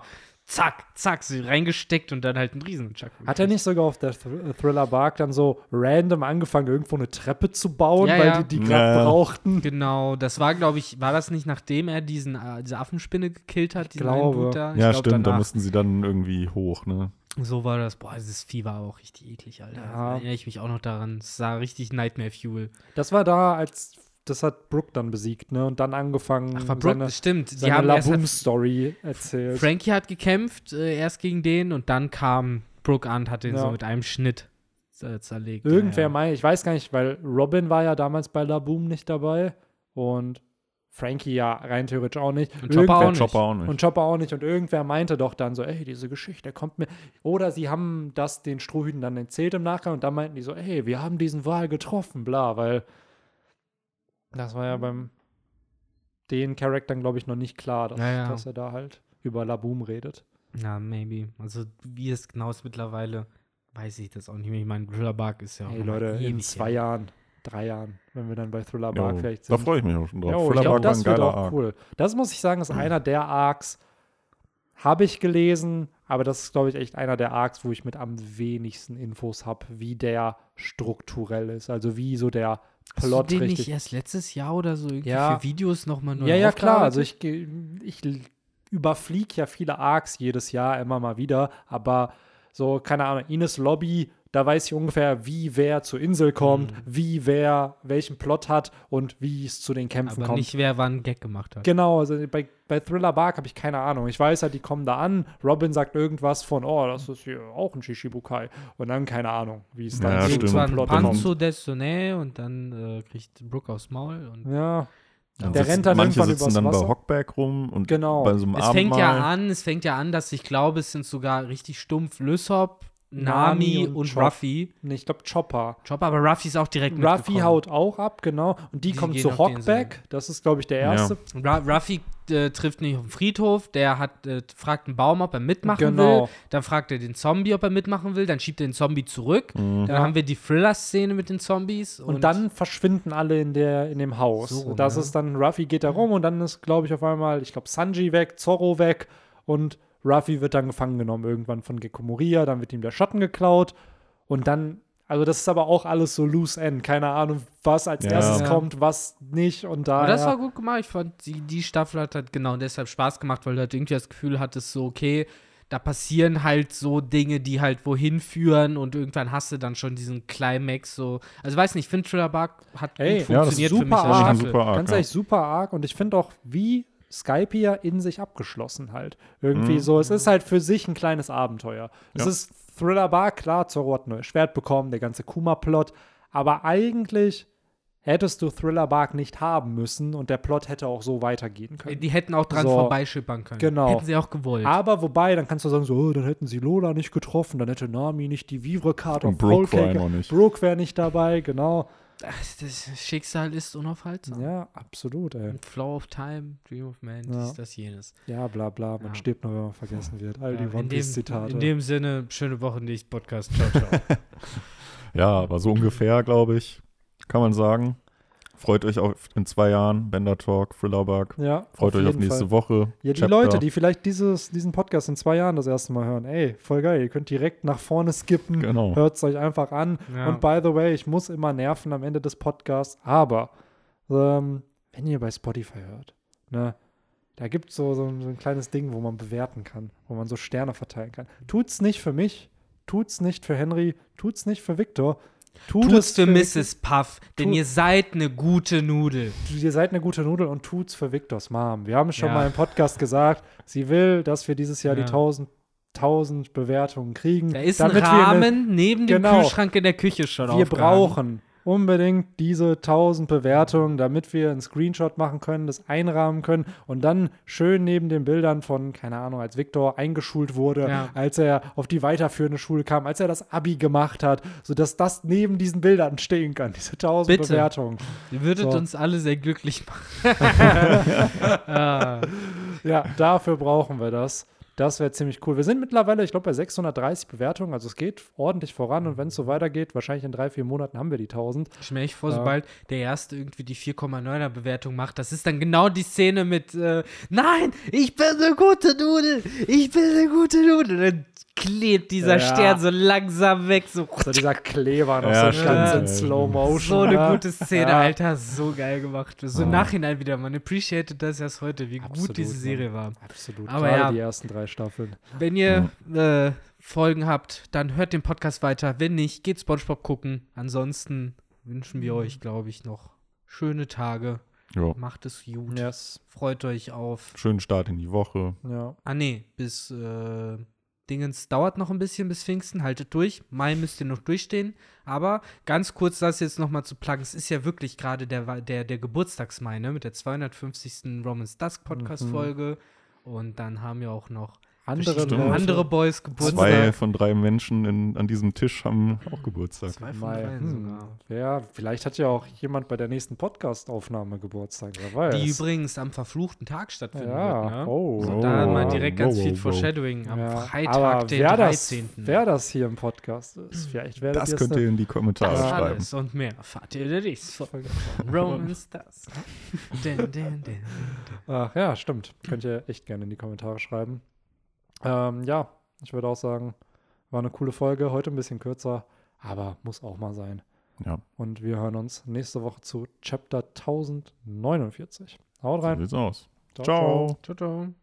zack, zack, sie reingesteckt und dann halt einen riesen Nunchaku. Hat er nicht sogar auf der Thr Thriller Bark dann so random angefangen, irgendwo eine Treppe zu bauen, Ja, weil ja. die die gerade Ja. brauchten? Genau, das war, glaube ich, war das nicht, nachdem er diesen, äh, diese Affenspinne gekillt hat? diesen glaube. Da? Ich Ja, glaub, stimmt, da danach. mussten sie dann irgendwie hoch, ne? So war das. Boah, dieses Vieh war auch richtig eklig, Alter. Ja. Da erinnere ich mich auch noch daran. Es sah richtig Nightmare Fuel. Das war da, als das hat Brooke dann besiegt, ne? Und dann angefangen, Ach, war Brooke, seine, stimmt. Die seine haben erst hat, Laboom-Story erzählt. Frankie hat gekämpft, äh, erst gegen den und dann kam Brooke an, hat den Ja. so mit einem Schnitt äh, zerlegt. Irgendwer ja, ja. meint, ich weiß gar nicht, weil Robin war ja damals bei Laboom nicht dabei und Frankie ja rein theoretisch auch nicht. Und Chopper auch nicht. Chopper auch nicht. Und Chopper auch nicht. Und irgendwer meinte doch dann so, ey, diese Geschichte kommt mir. Oder sie haben das den Strohhüten dann erzählt im Nachgang und dann meinten die so, ey, wir haben diesen Wal getroffen, bla, weil das war ja beim den Charakteren, glaube ich, noch nicht klar, dass, Ja, ja. dass er da halt über Laboom redet. Ja, maybe. Also, wie es genau ist mittlerweile, weiß ich das auch nicht mehr. Ich meine, Thriller Bark ist ja auch Hey Leute, in zwei her. Jahren, drei Jahren, wenn wir dann bei Thriller Jo, Bark vielleicht da sind. freue ich mich auch schon drauf. Jo, ich Thriller glaube, Bark war das ein wird geiler auch Arc. cool. Das muss ich sagen, ist einer der Arcs, habe ich gelesen, aber das ist, glaube ich, echt einer der Arcs, wo ich mit am wenigsten Infos habe, wie der strukturell ist. Also wie so der Hast Plot du den richtig. nicht erst letztes Jahr oder so Ja. für Videos nochmal neu ja, ja, klar. Also ich, ich überfliege ja viele Arcs jedes Jahr immer mal wieder, aber so, keine Ahnung, Ines Lobby, da weiß ich ungefähr, wie wer zur Insel kommt, Mhm. wie wer welchen Plot hat und wie es zu den Kämpfen Aber kommt. nicht, wer wann Gag gemacht hat. Genau, also bei, bei Thriller Bark habe ich keine Ahnung. Ich weiß halt, die kommen da an, Robin sagt irgendwas von, oh, das ist hier auch ein Shishibukai. Und dann keine Ahnung, wie es dann Ja, ein Plot Pan- kommt. Panzo Dessone und dann äh, kriegt Brooke aufs Maul. Und Ja, Dann Der sitzen- rennt dann manche irgendwann sitzen übers dann Wasser. bei Hockback rum und Genau. bei so einem es fängt ja Abendmahl. an, es fängt ja an, dass ich glaube, es sind sogar richtig stumpf Lysop, Nami, Nami und, und. Ruffy. nee, ich glaube Chopper. Chopper, aber Ruffy ist auch direkt Ruffy mitgekommen. haut auch ab, genau. Und die, Die kommt zu Hockback. Das ist, glaube ich, der erste. Ru Ruffy äh, trifft nicht auf dem Friedhof, der hat, äh, fragt einen Baum, ob er mitmachen Genau. will. Dann fragt er den Zombie, ob er mitmachen will. Dann schiebt er den Zombie zurück. Mhm. Dann Ja. haben wir die Thriller-Szene mit den Zombies. Und, dann verschwinden alle in, der, in dem Haus. So das ja. ist dann, Ruffy geht da rum und dann ist, glaube ich, auf einmal, ich glaube, Sanji weg, Zorro weg und Ruffy wird dann gefangen genommen irgendwann von Gekko Moria, dann wird ihm der Schatten geklaut und dann, also das ist aber auch alles so loose end, keine Ahnung, was als Ja. erstes Ja. kommt, was nicht und da. Das war gut gemacht. Ich fand, die, die Staffel hat halt genau deshalb Spaß gemacht, weil du halt irgendwie das Gefühl hattest, so, okay, da passieren halt so Dinge, die halt wohin führen und irgendwann hast du dann schon diesen Climax so. Also weiß nicht, ich finde Thriller Bark hat Ey, gut ja, das ist funktioniert für super mich arg. Super arg, Ganz ja. ehrlich, super arg und ich finde auch, wie Skype hier in sich abgeschlossen halt. Irgendwie Mhm. so, es ist halt für sich ein kleines Abenteuer. Es Ja. ist Thriller Bar, klar, Zorro hat ein neues Schwert bekommen, der ganze Kuma-Plot, aber eigentlich hättest du Thriller Bark nicht haben müssen und der Plot hätte auch so weitergehen können. Die hätten auch dran So. vorbeischippern können. Genau. Hätten sie auch gewollt. Aber wobei, dann kannst du sagen, so, oh, dann hätten sie Lola nicht getroffen, dann hätte Nami nicht die Vivre-Karte Und Brooke. Brooke wäre nicht dabei, genau. Das, das Schicksal ist unaufhaltsam. Ja, absolut, ey. Flow of Time, Dream of Man, Ja. dies, das, jenes. Ja, bla bla, man Ja. stirbt nur, wenn man vergessen wird. All Ja, die One Piece-Zitate. in dem Sinne, schöne Woche, nicht Podcast. Ciao, ciao. (laughs) (laughs) Ja, aber so ungefähr, glaube ich, kann man sagen. Freut euch auf in zwei Jahren, Bender Talk, Thrillerbug. Ja, Freut euch auf nächste Fall. Woche. Ja, die Chapter. Leute, die vielleicht dieses, diesen Podcast in zwei Jahren das erste Mal hören, ey, voll geil. Ihr könnt direkt nach vorne skippen, Genau. hört es euch einfach an. Ja. Und by the way, ich muss immer nerven am Ende des Podcasts, aber ähm, wenn ihr bei Spotify hört, ne, da gibt es so, so, ein- so ein kleines Ding, wo man bewerten kann, wo man so Sterne verteilen kann. Tut's nicht für mich, tut's nicht für Henry, tut's nicht für Victor. Tut Tut's es für Mrs. Puff, denn ihr seid eine gute Nudel. ihr seid eine gute Nudel und tut's für Victors Mom. Wir haben schon Ja. mal im Podcast gesagt, sie will, dass wir dieses Jahr Ja. die 1000, 1000 Bewertungen kriegen. Da ist ein wir eine- Rahmen neben dem Genau. Kühlschrank in der Küche schon Wir aufgehangen. brauchen unbedingt diese 1000 Bewertungen, damit wir einen Screenshot machen können, das einrahmen können und dann schön neben den Bildern von, keine Ahnung, als Viktor eingeschult wurde, Ja. als er auf die weiterführende Schule kam, als er das Abi gemacht hat, sodass das neben diesen Bildern stehen kann, diese 1000 Bitte. Bewertungen. Ihr würdet So. uns alle sehr glücklich machen. (laughs) (laughs) ah, Ja, dafür brauchen wir das. Das wäre ziemlich cool. Wir sind mittlerweile, ich glaube, bei 630 Bewertungen. Also es geht ordentlich voran und wenn es so weitergeht, wahrscheinlich in drei, vier Monaten haben wir die 1000. ich mich vor, Ja. sobald der Erste irgendwie die 4,9er Bewertung macht, das ist dann genau die Szene mit äh, Nein, ich bin eine gute Nudel, ich bin eine gute Nudel. Dann klebt dieser Ja. Stern so langsam weg, so So dieser Kleber noch Ja, so ganz in Slow Motion. So eine gute Szene, Ja. Alter, so geil gemacht. So im Ja. Nachhinein wieder, man appreciated das erst heute, wie Absolut, gut diese. Serie war. Absolut. Aber Gerade ja. die ersten drei Staffeln. Wenn ihr äh, Folgen habt, dann hört den Podcast weiter. Wenn nicht, geht Spongebob gucken. Ansonsten wünschen wir euch, glaube ich, noch schöne Tage. Ja. Macht es gut. Yes. Freut euch auf. Schönen Start in die Woche. Ja. Ah, nee, bis äh, Dingens dauert noch ein bisschen bis Pfingsten. Haltet durch. Mai müsst ihr noch durchstehen. Aber ganz kurz das jetzt nochmal zu pluggen. Es ist ja wirklich gerade der, der, der Geburtstagsmai, ne? Mit der 250. Romans Dusk Podcast-Folge. Und dann haben wir auch noch Andere, Stimmt. Andere Boys Geburtstag. Zwei von drei Menschen in, an diesem Tisch haben auch Geburtstag. Zwei von dreien Hm. sogar. Ja, vielleicht hat ja auch jemand bei der nächsten Podcast-Aufnahme Geburtstag. Wer weiß. Die übrigens am verfluchten Tag stattfinden ja. wird, ne? Oh. So, da Oh. mal direkt ganz Wow, viel wow, wow. Foreshadowing am Ja, Freitag, aber den wer das, 13. wer das hier im Podcast ist, vielleicht werdet Das ihr es könnt ihr in die Kommentare das schreiben. alles und mehr erfahrt ihr in der nächsten Folge von Romans das. Ach ja, stimmt. Könnt ihr echt gerne in die Kommentare schreiben. Ähm, ja, ich würde auch sagen, war eine coole Folge. Heute ein bisschen kürzer, aber muss auch mal sein. Ja, Und wir hören uns nächste Woche zu Chapter 1049. Haut so rein. sieht's aus. Ciao. Ciao, ciao.